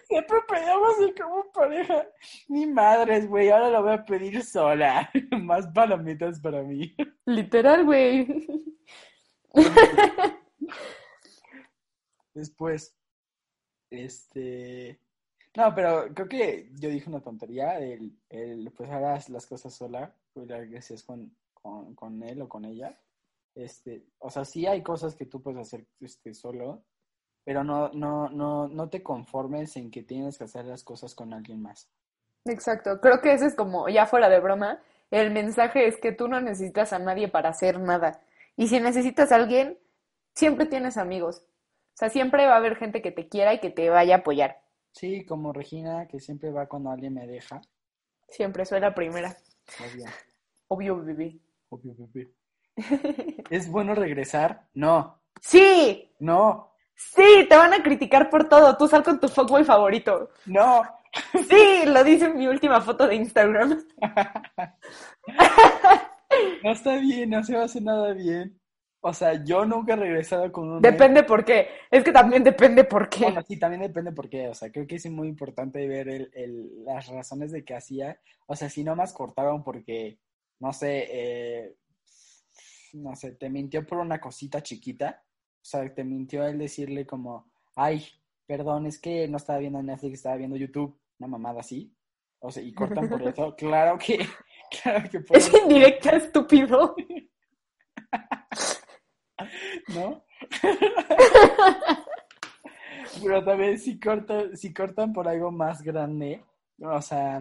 Siempre pedíamos el como pareja. Ni madres, güey, ahora lo voy a pedir sola. Más palomitas para mí. Literal, güey. Después, este... No, pero creo que yo dije una tontería. El, el pues hagas las cosas sola, pues la haces con, con, con él o con ella. Este, o sea, sí hay cosas que tú puedes hacer este, solo, pero no, no, no, no te conformes en que tienes que hacer las cosas con alguien más. Exacto, creo que ese es como, ya fuera de broma, el mensaje es que tú no necesitas a nadie para hacer nada. Y si necesitas a alguien, siempre tienes amigos. O sea, siempre va a haber gente que te quiera y que te vaya a apoyar. Sí, como Regina, que siempre va cuando alguien me deja. Siempre soy la primera. Obvio, Obvio, bebé. obvio, bebé. ¿Es bueno regresar? No, Sí, no, sí, te van a criticar por todo. Tú sal con tu fuckboy favorito. no. Sí, lo dice en mi última foto de Instagram. No está bien, no se va a hacer nada bien. O sea, yo nunca he regresado con un Depende por qué. Es que también depende por qué. Bueno, sí, también depende por qué. O sea, creo que es muy importante ver el, el, las razones de que hacía. O sea, si no más cortaron porque, no sé, eh, no sé, te mintió por una cosita chiquita. O sea, te mintió el decirle como, ay, perdón, es que no estaba viendo Netflix, estaba viendo YouTube. Una mamada así. O sea, y cortan por eso. Claro que, claro que por Es indirecta, estúpido. ¿no? Pero también si cortan, si cortan por algo más grande, o sea,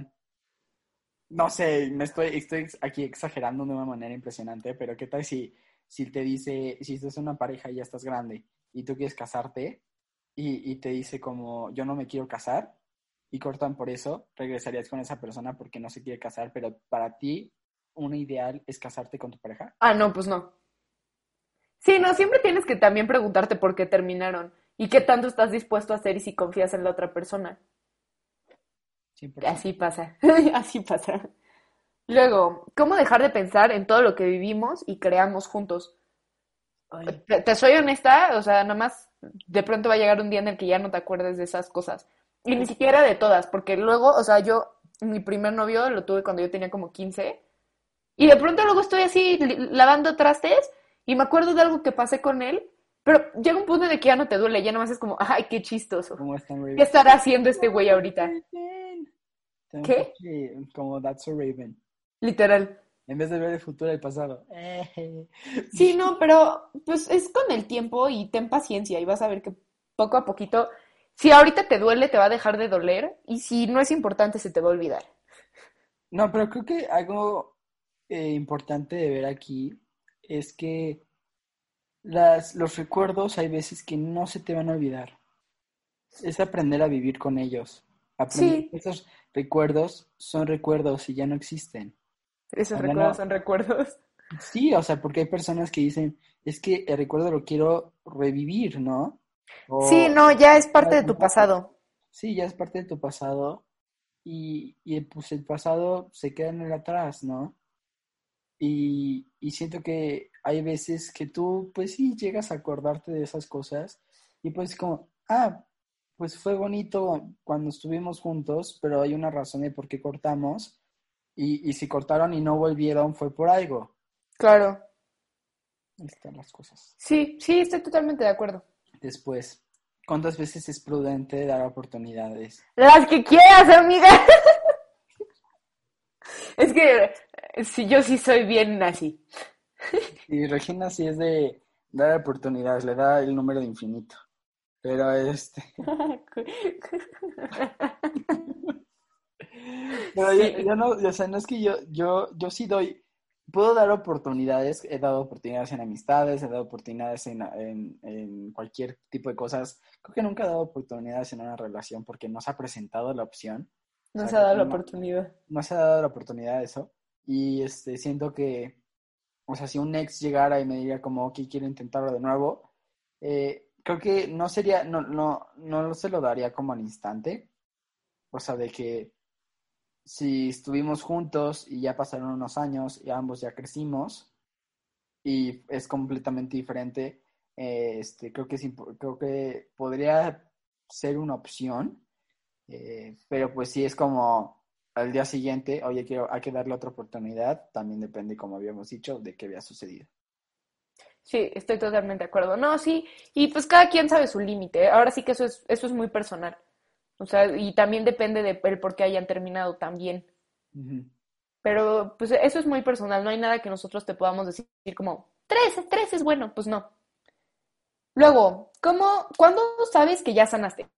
no sé, me estoy, estoy aquí exagerando de una manera impresionante, pero ¿qué tal si, si te dice, si estás en una pareja y ya estás grande y tú quieres casarte y, y te dice como, yo no me quiero casar y cortan por eso, regresarías con esa persona porque no se quiere casar, pero para ti, un ideal es casarte con tu pareja? Ah, no, pues no. Sí, no, siempre tienes que también preguntarte por qué terminaron y qué tanto estás dispuesto a hacer y si confías en la otra persona. 100%. Así pasa, así pasa. Luego, ¿cómo dejar de pensar en todo lo que vivimos y creamos juntos? Te, te soy honesta, o sea, nada más de pronto va a llegar un día en el que ya no te acuerdes de esas cosas. Y ni siquiera de todas, porque luego, o sea, yo, mi primer novio lo tuve cuando yo tenía como 15, y de pronto luego estoy así lavando trastes y me acuerdo de algo que pasé con él, pero llega un punto de que ya no te duele, ya nomás es como, ay, qué chistoso. ¿Cómo están, Raven? ¿Qué estará haciendo este güey ahorita? ¿Qué? Como That's so Raven. Literal. En vez de ver el futuro y el pasado. Sí, no, pero pues es con el tiempo y ten paciencia y vas a ver que poco a poquito, si ahorita te duele, te va a dejar de doler y si no es importante, se te va a olvidar. No, pero creo que algo eh, importante de ver aquí es que las, los recuerdos hay veces que no se te van a olvidar. Es aprender a vivir con ellos. Aprender Sí. esos recuerdos son recuerdos y ya no existen. Esos recuerdos son recuerdos. Sí, o sea, porque hay personas que dicen, es que el recuerdo lo quiero revivir, ¿no? O- Sí, no, ya es parte de tu pasado. Sí, ya es parte de tu pasado y, y pues el pasado se queda en el atrás, ¿no? Y, y siento que hay veces que tú, pues sí, llegas a acordarte de esas cosas y pues como, ah, pues fue bonito cuando estuvimos juntos, pero hay una razón de por qué cortamos y, y si cortaron y no volvieron fue por algo. Claro. Ahí están las cosas. Sí, sí, estoy totalmente de acuerdo. Después, ¿cuántas veces es prudente dar oportunidades? Las que quieras, amiga. Es que sí, yo sí soy bien así. Y Regina sí es de dar oportunidades, le da el número de infinito. Pero este, pero yo, yo no, o sea, no es que yo, yo, yo sí doy, puedo dar oportunidades, he dado oportunidades en amistades, he dado oportunidades en, en, en cualquier tipo de cosas. Creo que nunca he dado oportunidades en una relación porque no se ha presentado la opción. No O se ha dado la no- oportunidad. no se ha dado la oportunidad de eso. Y este, siento que, o sea, si un ex llegara y me diría como, ok, quiero intentarlo de nuevo, eh, creo que no sería, no, no, no se lo daría como al instante. O sea, de que si estuvimos juntos y ya pasaron unos años y ambos ya crecimos y es completamente diferente, eh, este, creo que es, creo que podría ser una opción. Eh, pero pues sí es como al día siguiente, oye, quiero, hay que darle otra oportunidad, también depende, como habíamos dicho, de qué había sucedido. Sí, estoy totalmente de acuerdo. No, sí, y pues cada quien sabe su límite. Ahora sí que eso es, eso es muy personal. O sea, y también depende de el por qué hayan terminado también. Ujú. Pero pues eso es muy personal. No hay nada que nosotros te podamos decir como, tres, tres es bueno. Pues no. Luego, ¿cómo, cuándo sabes que ya sanaste?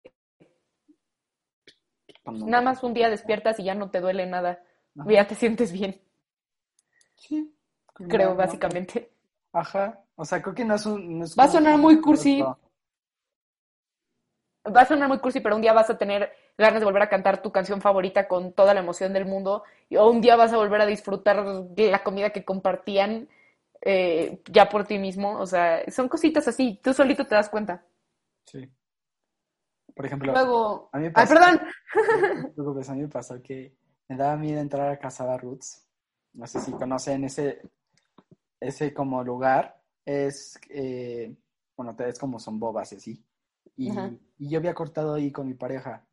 Cuando- Nada más un día despiertas y ya no te duele nada. Ajá. Ya te sientes bien, Sí, creo, no, no, básicamente. Ajá, o sea, creo que no es un... no es Va a sonar muy cursi. Va a sonar muy cursi, pero un día vas a tener ganas de volver a cantar tu canción favorita con toda la emoción del mundo, y- o un día vas a volver a disfrutar de la comida que compartían eh, ya por ti mismo. O sea, son cositas así, tú solito te das cuenta. Sí. Por ejemplo, Luego, a mí me ay, pasó- perdón, preocupes, a mí me pasó que me daba miedo entrar a Casada Roots. No sé si conocen ese, ese como lugar es, eh, bueno, es como son bobas y así. Y, yo había cortado ahí con mi pareja.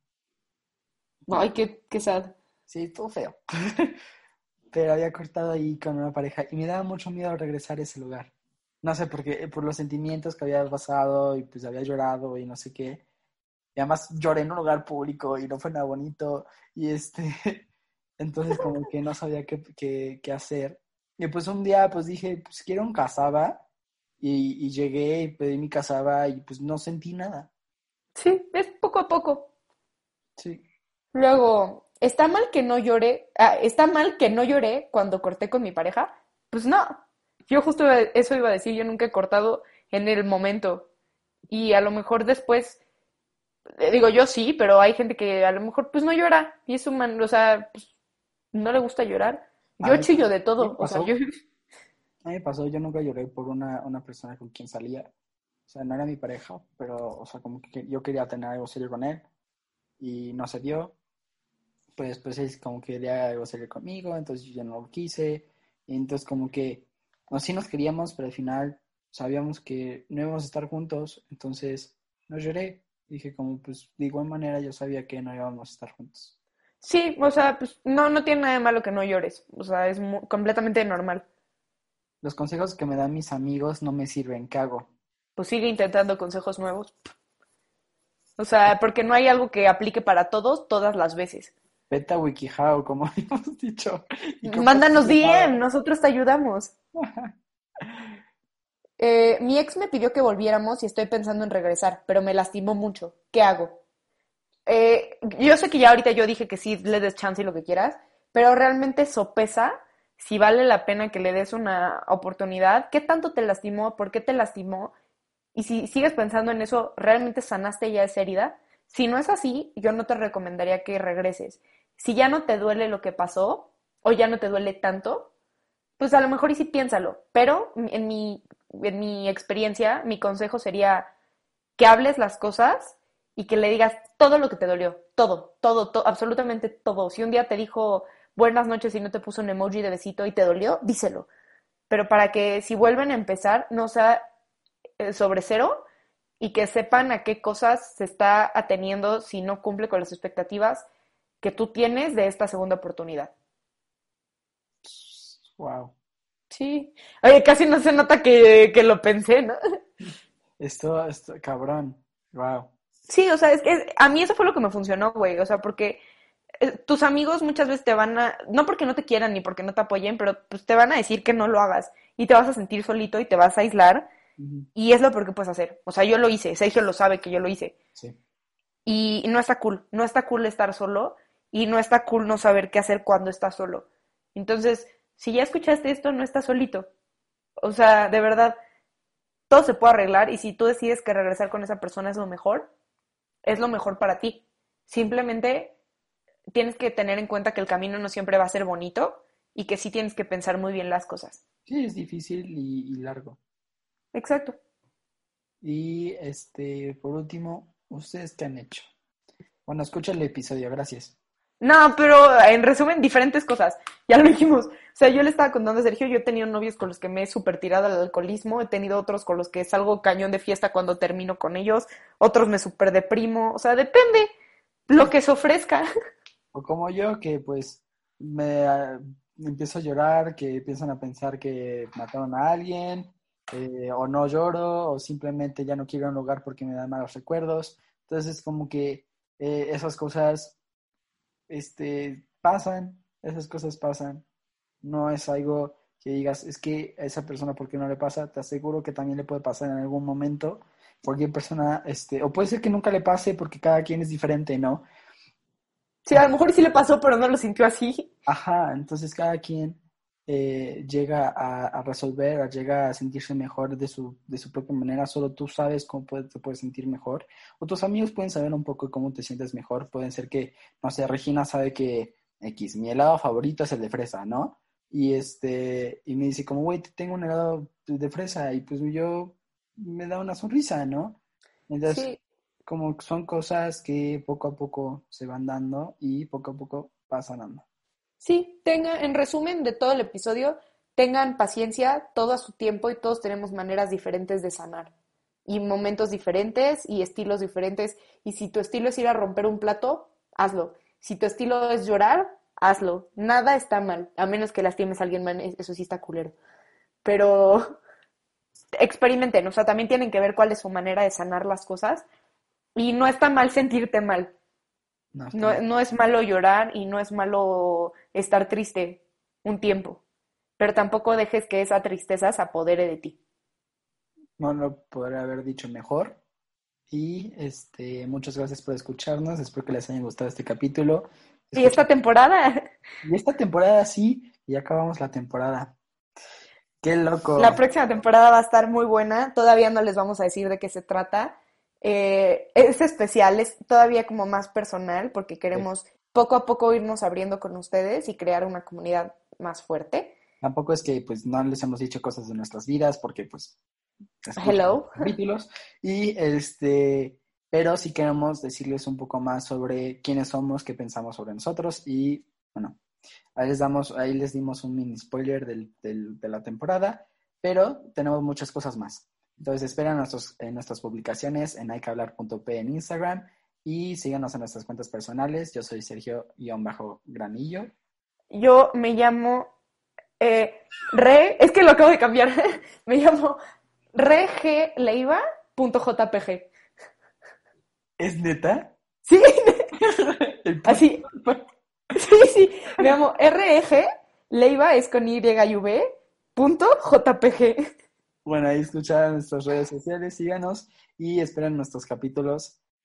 Ay, qué, qué sad. Sí, estuvo feo. Pero había cortado ahí con una pareja y me daba mucho miedo regresar a ese lugar. No sé, porque por los sentimientos que había pasado y pues había llorado y no sé qué. Y además lloré en un lugar público y no fue nada bonito. Y este, entonces como que no sabía qué, qué, qué hacer. Y pues un día pues dije, pues quiero un casaba. Y, y llegué y pedí mi casaba y pues no sentí nada. Sí, es poco a poco. Sí. Luego, ¿está mal que no lloré? Ah, ¿está mal que no lloré cuando corté con mi pareja? Pues no. Yo justo eso iba a decir, yo nunca he cortado en el momento. Y a lo mejor después, digo yo sí, pero hay gente que a lo mejor pues no llora. Y es humano, o sea, pues, no le gusta llorar. Yo chillo de ¿qué todo. O sea, yo... A mí me pasó, yo nunca lloré por una, una persona con quien salía. O sea, no era mi pareja, pero, o sea, como que yo quería tener algo serio con él y no se dio. Pues, pues él como que quería algo serio conmigo, entonces yo ya no lo quise. Y entonces como que, no, sí nos queríamos, pero al final sabíamos que no íbamos a estar juntos, entonces no lloré. Dije como, pues de igual manera yo sabía que no íbamos a estar juntos. Sí, o sea, pues no, no tiene nada de malo que no llores. O sea, es mu- completamente normal. Los consejos que me dan mis amigos no me sirven, ¿qué hago? Pues sigue intentando consejos nuevos. O sea, porque no hay algo que aplique para todos todas las veces. Vete a WikiHow, como habíamos dicho. Mándanos. DM, nosotros te ayudamos. Eh, mi ex me pidió que volviéramos y estoy pensando en regresar, pero me lastimó mucho. ¿Qué hago? Eh, yo sé que ya ahorita yo dije que sí le des chance y lo que quieras, pero realmente sopesa si vale la pena que le des una oportunidad. ¿Qué tanto te lastimó? ¿Por qué te lastimó? Y si sigues pensando en eso, ¿realmente sanaste ya esa herida? Si no es así, yo no te recomendaría que regreses. Si ya no te duele lo que pasó, o ya no te duele tanto, pues a lo mejor y sí piénsalo. Pero en mi, en mi experiencia, mi consejo sería que hables las cosas y que le digas todo lo que te dolió. Todo, todo, to- absolutamente todo. Si un día te dijo buenas noches y no te puso un emoji de besito y te dolió, díselo. Pero para que si vuelven a empezar, no sea eh, sobre cero y que sepan a qué cosas se está ateniendo si no cumple con las expectativas que tú tienes de esta segunda oportunidad. Wow. Sí. Oye, casi no se nota que, que lo pensé, ¿no? Esto, esto, cabrón. Wow. Sí, o sea, es que a mí eso fue lo que me funcionó, güey. O sea, porque eh, tus amigos muchas veces te van a, no porque no te quieran ni porque no te apoyen, pero pues te van a decir que no lo hagas y te vas a sentir solito y te vas a aislar y es lo peor que puedes hacer. O sea, yo lo hice, Sergio lo sabe que yo lo hice Sí. y no está cool, no está cool estar solo y no está cool no saber qué hacer cuando estás solo. Entonces, si ya escuchaste esto, no estás solito. O sea, de verdad, todo se puede arreglar y si tú decides que regresar con esa persona es lo mejor, es lo mejor para ti. Simplemente tienes que tener en cuenta que el camino no siempre va a ser bonito y que sí tienes que pensar muy bien las cosas. Sí, es difícil y, y largo. Exacto. Y este, por último, ¿ustedes qué han hecho? Bueno, escucha el episodio, gracias. No, pero en resumen, diferentes cosas. Ya lo dijimos. O sea, yo le estaba contando a Sergio, yo he tenido novios con los que me he súper tirado al alcoholismo, he tenido otros con los que salgo cañón de fiesta cuando termino con ellos, otros me súper deprimo. O sea, depende lo que se ofrezca. O como yo, que pues me ah, empiezo a llorar, que empiezan a pensar que mataron a alguien, eh, o no lloro, o simplemente ya no quiero ir a un lugar porque me dan malos recuerdos. Entonces, como que eh, esas cosas este, pasan, esas cosas pasan. No es algo que digas, es que a esa persona, ¿por qué no le pasa? Te aseguro que también le puede pasar en algún momento. Cualquier persona, este, o puede ser que nunca le pase porque cada quien es diferente, ¿no? Sí, a lo mejor sí le pasó, pero no lo sintió así. Ajá, entonces cada quien eh, llega a, a resolver, a- llega a sentirse mejor de su, de su propia manera, solo tú sabes cómo te puedes sentir mejor, o tus amigos pueden saber un poco cómo te sientes mejor, pueden ser que, no sé, Regina sabe que X, mi helado favorito es el de fresa, ¿no? Y este, y me dice como, güey, tengo un helado de fresa, y pues yo me da una sonrisa, ¿no? Entonces, Sí, como son cosas que poco a poco se van dando y poco a poco va sanando. Sí, tenga, en resumen de todo el episodio, tengan paciencia, todo a su tiempo y todos tenemos maneras diferentes de sanar y momentos diferentes y estilos diferentes. Y si tu estilo es ir a romper un plato, hazlo. Si tu estilo es llorar, hazlo. Nada está mal, a menos que lastimes a alguien más, eso sí está culero. Pero experimenten, o sea, también tienen que ver cuál es su manera de sanar las cosas. Y no está mal sentirte mal. No, no, no es malo llorar y no es malo estar triste un tiempo. Pero tampoco dejes que esa tristeza se apodere de ti no lo podría haber dicho mejor. Y este, muchas gracias por escucharnos. Espero que les haya gustado este capítulo. Y esta temporada. Y esta temporada sí, y acabamos la temporada. Qué loco. La próxima temporada va a estar muy buena. Todavía no les vamos a decir de qué se trata. Eh, es especial, es todavía como más personal porque queremos poco a poco irnos abriendo con ustedes y crear una comunidad más fuerte. Tampoco es que pues no les hemos dicho cosas de nuestras vidas porque pues Hello. capítulos. Y este, pero sí queremos decirles un poco más sobre quiénes somos, qué pensamos sobre nosotros y bueno, ahí les damos, ahí les dimos un mini spoiler del, de la temporada, pero tenemos muchas cosas más. Entonces esperen nuestros, en nuestras publicaciones en hayquehablar.p en Instagram y síganos en nuestras cuentas personales. Yo soy Sergio-Granillo. Yo me llamo eh, Re, es que lo acabo de cambiar. me llamo regleiva.jpg. ¿Es neta? Sí. Así. Sí, sí. Me llamo RG. Leiva es con Y y V. Punto JPG. Bueno, ahí escuchan nuestras redes sociales, síganos y esperen nuestros capítulos.